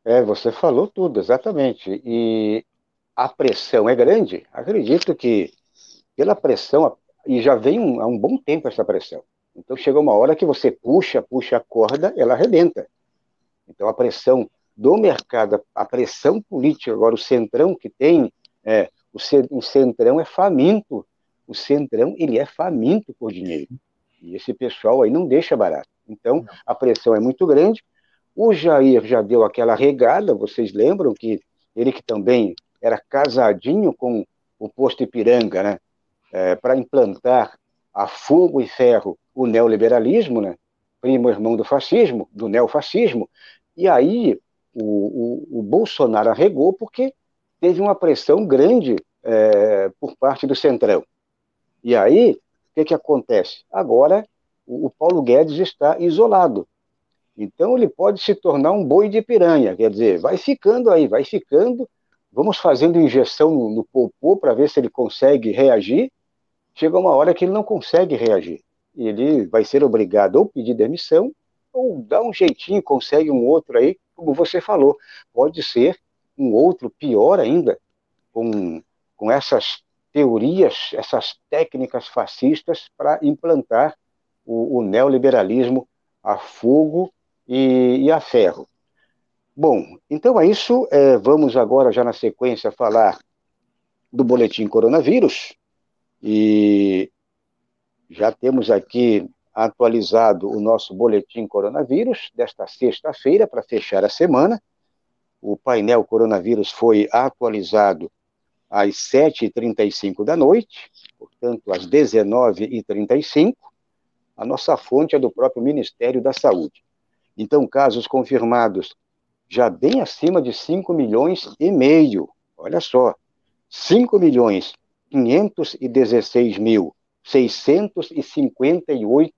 É, você falou tudo, exatamente. E a pressão é grande. Acredito que pela pressão, e já vem um, há um bom tempo essa pressão. Então chega uma hora que você puxa, puxa a corda, ela arrebenta. Então a pressão do mercado, a pressão política, agora o centrão que tem, é, o, centrão é faminto. O centrão, ele é faminto por dinheiro. E esse pessoal aí não deixa barato. Então a pressão é muito grande. O Jair já deu aquela regada, vocês lembram que ele que também era casadinho com o posto Ipiranga, né? É, para implantar a fogo e ferro o neoliberalismo, né? primo irmão do fascismo, do neofascismo, e aí o, o, o Bolsonaro arregou porque teve uma pressão grande é, por parte do Centrão. E aí, o que, que acontece? Agora, o, o Paulo Guedes está isolado. Então, ele pode se tornar um boi de piranha, quer dizer, vai ficando aí, vai ficando, vamos fazendo injeção no, no popô para ver se ele consegue reagir, chega uma hora que ele não consegue reagir. E ele vai ser obrigado ou pedir demissão, ou dar um jeitinho, consegue um outro aí, como você falou. Pode ser um outro pior ainda, com, com essas teorias, essas técnicas fascistas para implantar o, o, neoliberalismo a fogo e, e, a ferro. Bom, então é isso. É, vamos agora, já na sequência, falar do boletim coronavírus. E já temos aqui atualizado o nosso boletim coronavírus desta sexta-feira para fechar a semana. O painel coronavírus foi atualizado às 7h35 da noite, portanto, às 19h35. A nossa fonte é do próprio Ministério da Saúde. Então, casos confirmados já bem acima de 5 milhões e meio. Olha só, 5 milhões 516 mil 658,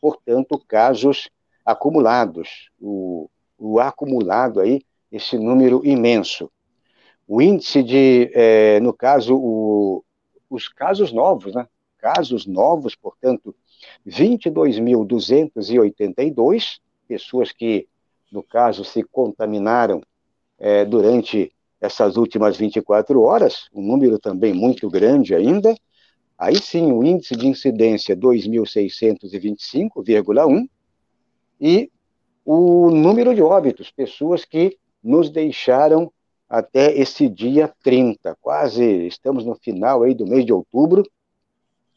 portanto, casos acumulados. O, o acumulado aí, esse número imenso. O índice de, é, no caso, o, os casos novos, né? Casos novos, portanto, 22.282 pessoas que, no caso, se contaminaram é, durante essas últimas 24 horas, um número também muito grande ainda. Aí sim, o índice de incidência 2.625,1 e o número de óbitos, pessoas que nos deixaram até esse dia 30, quase estamos no final aí do mês de outubro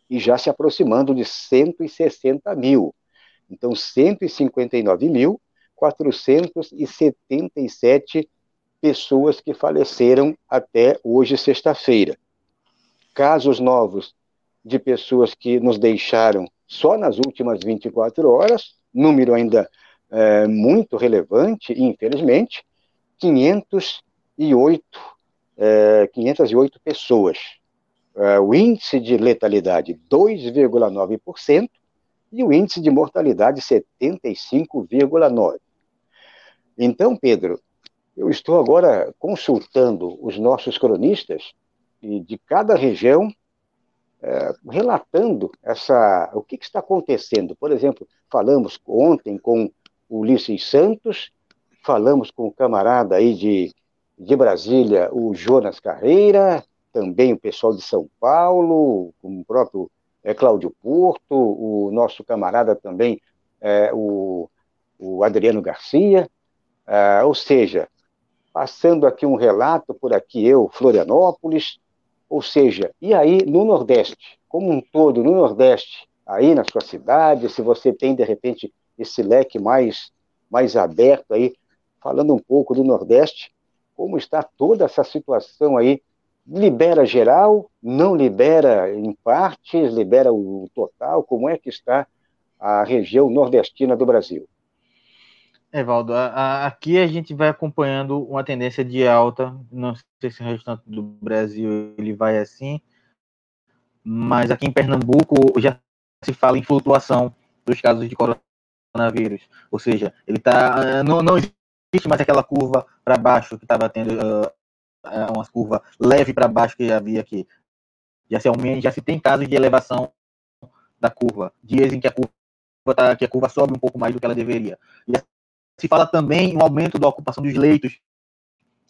e já se aproximando de 160 mil. Então, 159.477 pessoas que faleceram até hoje, sexta-feira. Casos novos de pessoas que nos deixaram só nas últimas 24 horas, número ainda é, muito relevante, infelizmente, 508, é, 508 pessoas. É, o índice de letalidade 2,9% e o índice de mortalidade 75,9%. Então, Pedro, eu estou agora consultando os nossos cronistas de cada região, é, relatando essa, o que, que, está acontecendo. Por exemplo, falamos ontem com Ulisses Santos, falamos com o camarada aí de, de Brasília, o Jonas Carreira, também o pessoal de São Paulo, com o próprio é, Cláudio Porto, o nosso camarada também, é, o, o Adriano Garcia, é, ou seja, passando aqui um relato por aqui, eu, Florianópolis, ou seja, e aí no Nordeste, como um todo, no Nordeste, aí na sua cidade, se você tem de repente esse leque mais, mais aberto aí, falando um pouco do Nordeste, como está toda essa situação aí? Libera geral, não libera em partes, libera o total? Como é que está a região nordestina do Brasil? Evaldo, a, a, aqui a gente vai acompanhando uma tendência de alta, não sei se o restante do Brasil ele vai assim, mas aqui em Pernambuco já se fala em flutuação dos casos de coronavírus, ou seja, ele tá, não, não existe mais aquela curva para baixo que estava tendo, uh, uma curva leve para baixo que havia aqui, já se aumenta, já se tem casos de elevação da curva, dias em que a curva, tá, que a curva sobe um pouco mais do que ela deveria. E se fala também no aumento da ocupação dos leitos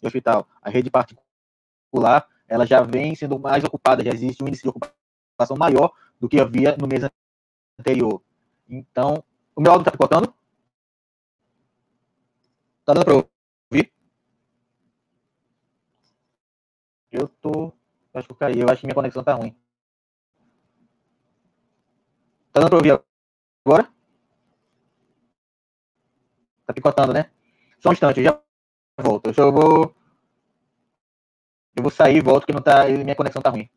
do hospital. A rede particular ela já vem sendo mais ocupada, já existe um índice de ocupação maior do que havia no mês anterior. Então, o meu áudio está picotando? Tá dando para ouvir? Eu tô. Acho que eu caí. Eu acho que minha conexão tá ruim. Tá dando para ouvir agora? Tá picotando, né? Só um instante, eu já volto. Eu só vou. Eu vou sair e volto, que não tá. Minha conexão tá ruim.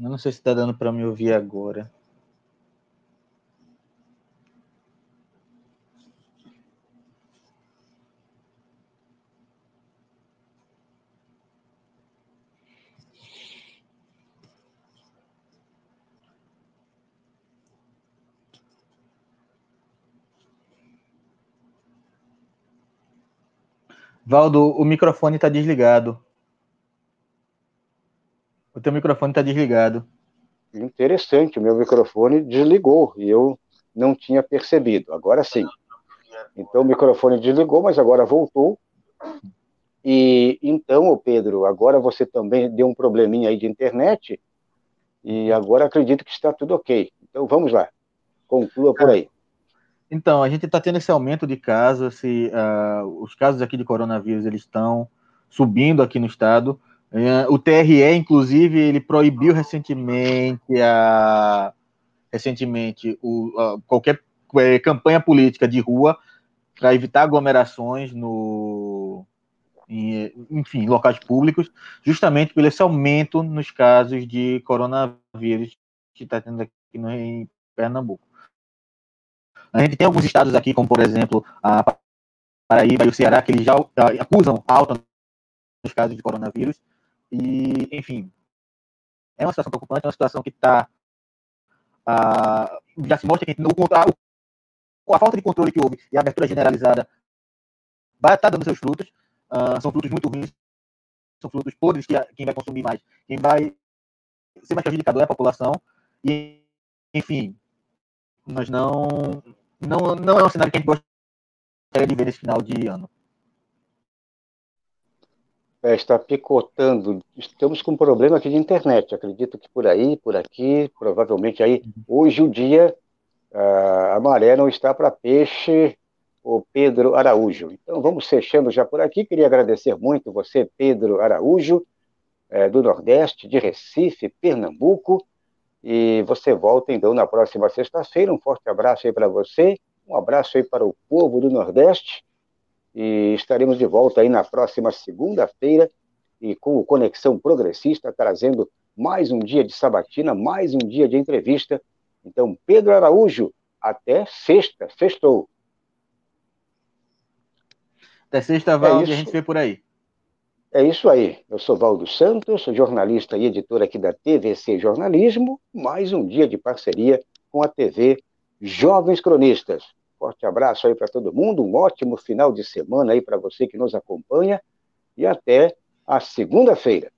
Não sei se está dando para me ouvir agora. Valdo, o microfone está desligado. O teu microfone está desligado. Interessante, o meu microfone desligou e eu não tinha percebido. Agora sim. Então o microfone desligou, mas agora voltou. E então, Pedro, agora você também deu um probleminha aí de internet e agora acredito que está tudo ok. Então vamos lá, conclua por aí. Então, a gente está tendo esse aumento de casos, se, uh, os casos aqui de coronavírus eles estão subindo aqui no estado. Uh, o TRE, inclusive, ele proibiu recentemente a recentemente o, uh, qualquer é, campanha política de rua para evitar aglomerações no em, enfim, locais públicos, justamente pelo esse aumento nos casos de coronavírus que está tendo aqui no, em Pernambuco. A gente tem alguns estados aqui, como por exemplo a Paraíba e o Ceará, que eles já acusam alta nos casos de coronavírus. E, enfim, é uma situação preocupante, é uma situação que está. Uh, já se mostra que no, a, a falta de controle que houve e a abertura generalizada vai estar tá dando seus frutos. Uh, são frutos muito ruins, são frutos podres que a, quem vai consumir mais, quem vai ser mais prejudicado é a população. E, enfim, nós não não, não é um cenário que a gente gostaria de ver nesse final de ano. É, está picotando. Estamos com um problema aqui de internet. Acredito que por aí, por aqui, provavelmente aí. Hoje o dia, a maré não está para peixe, o Pedro Araújo. Então vamos fechando já por aqui. Queria agradecer muito você, Pedro Araújo, é, do Nordeste, de Recife, Pernambuco. E você volta então na próxima sexta-feira. Um forte abraço aí para você, um abraço aí para o povo do Nordeste. E estaremos de volta aí na próxima segunda-feira e com o Conexão Progressista trazendo mais um dia de sabatina, mais um dia de entrevista. Então, Pedro Araújo, até sexta, sextou. Até sexta, Val, é a gente vê por aí. É isso aí. Eu sou Valdo Santos, jornalista e editor aqui da TVC Jornalismo. Mais um dia de parceria com a TV Jovens Cronistas. Forte abraço aí para todo mundo, um ótimo final de semana aí para você que nos acompanha e até a segunda-feira.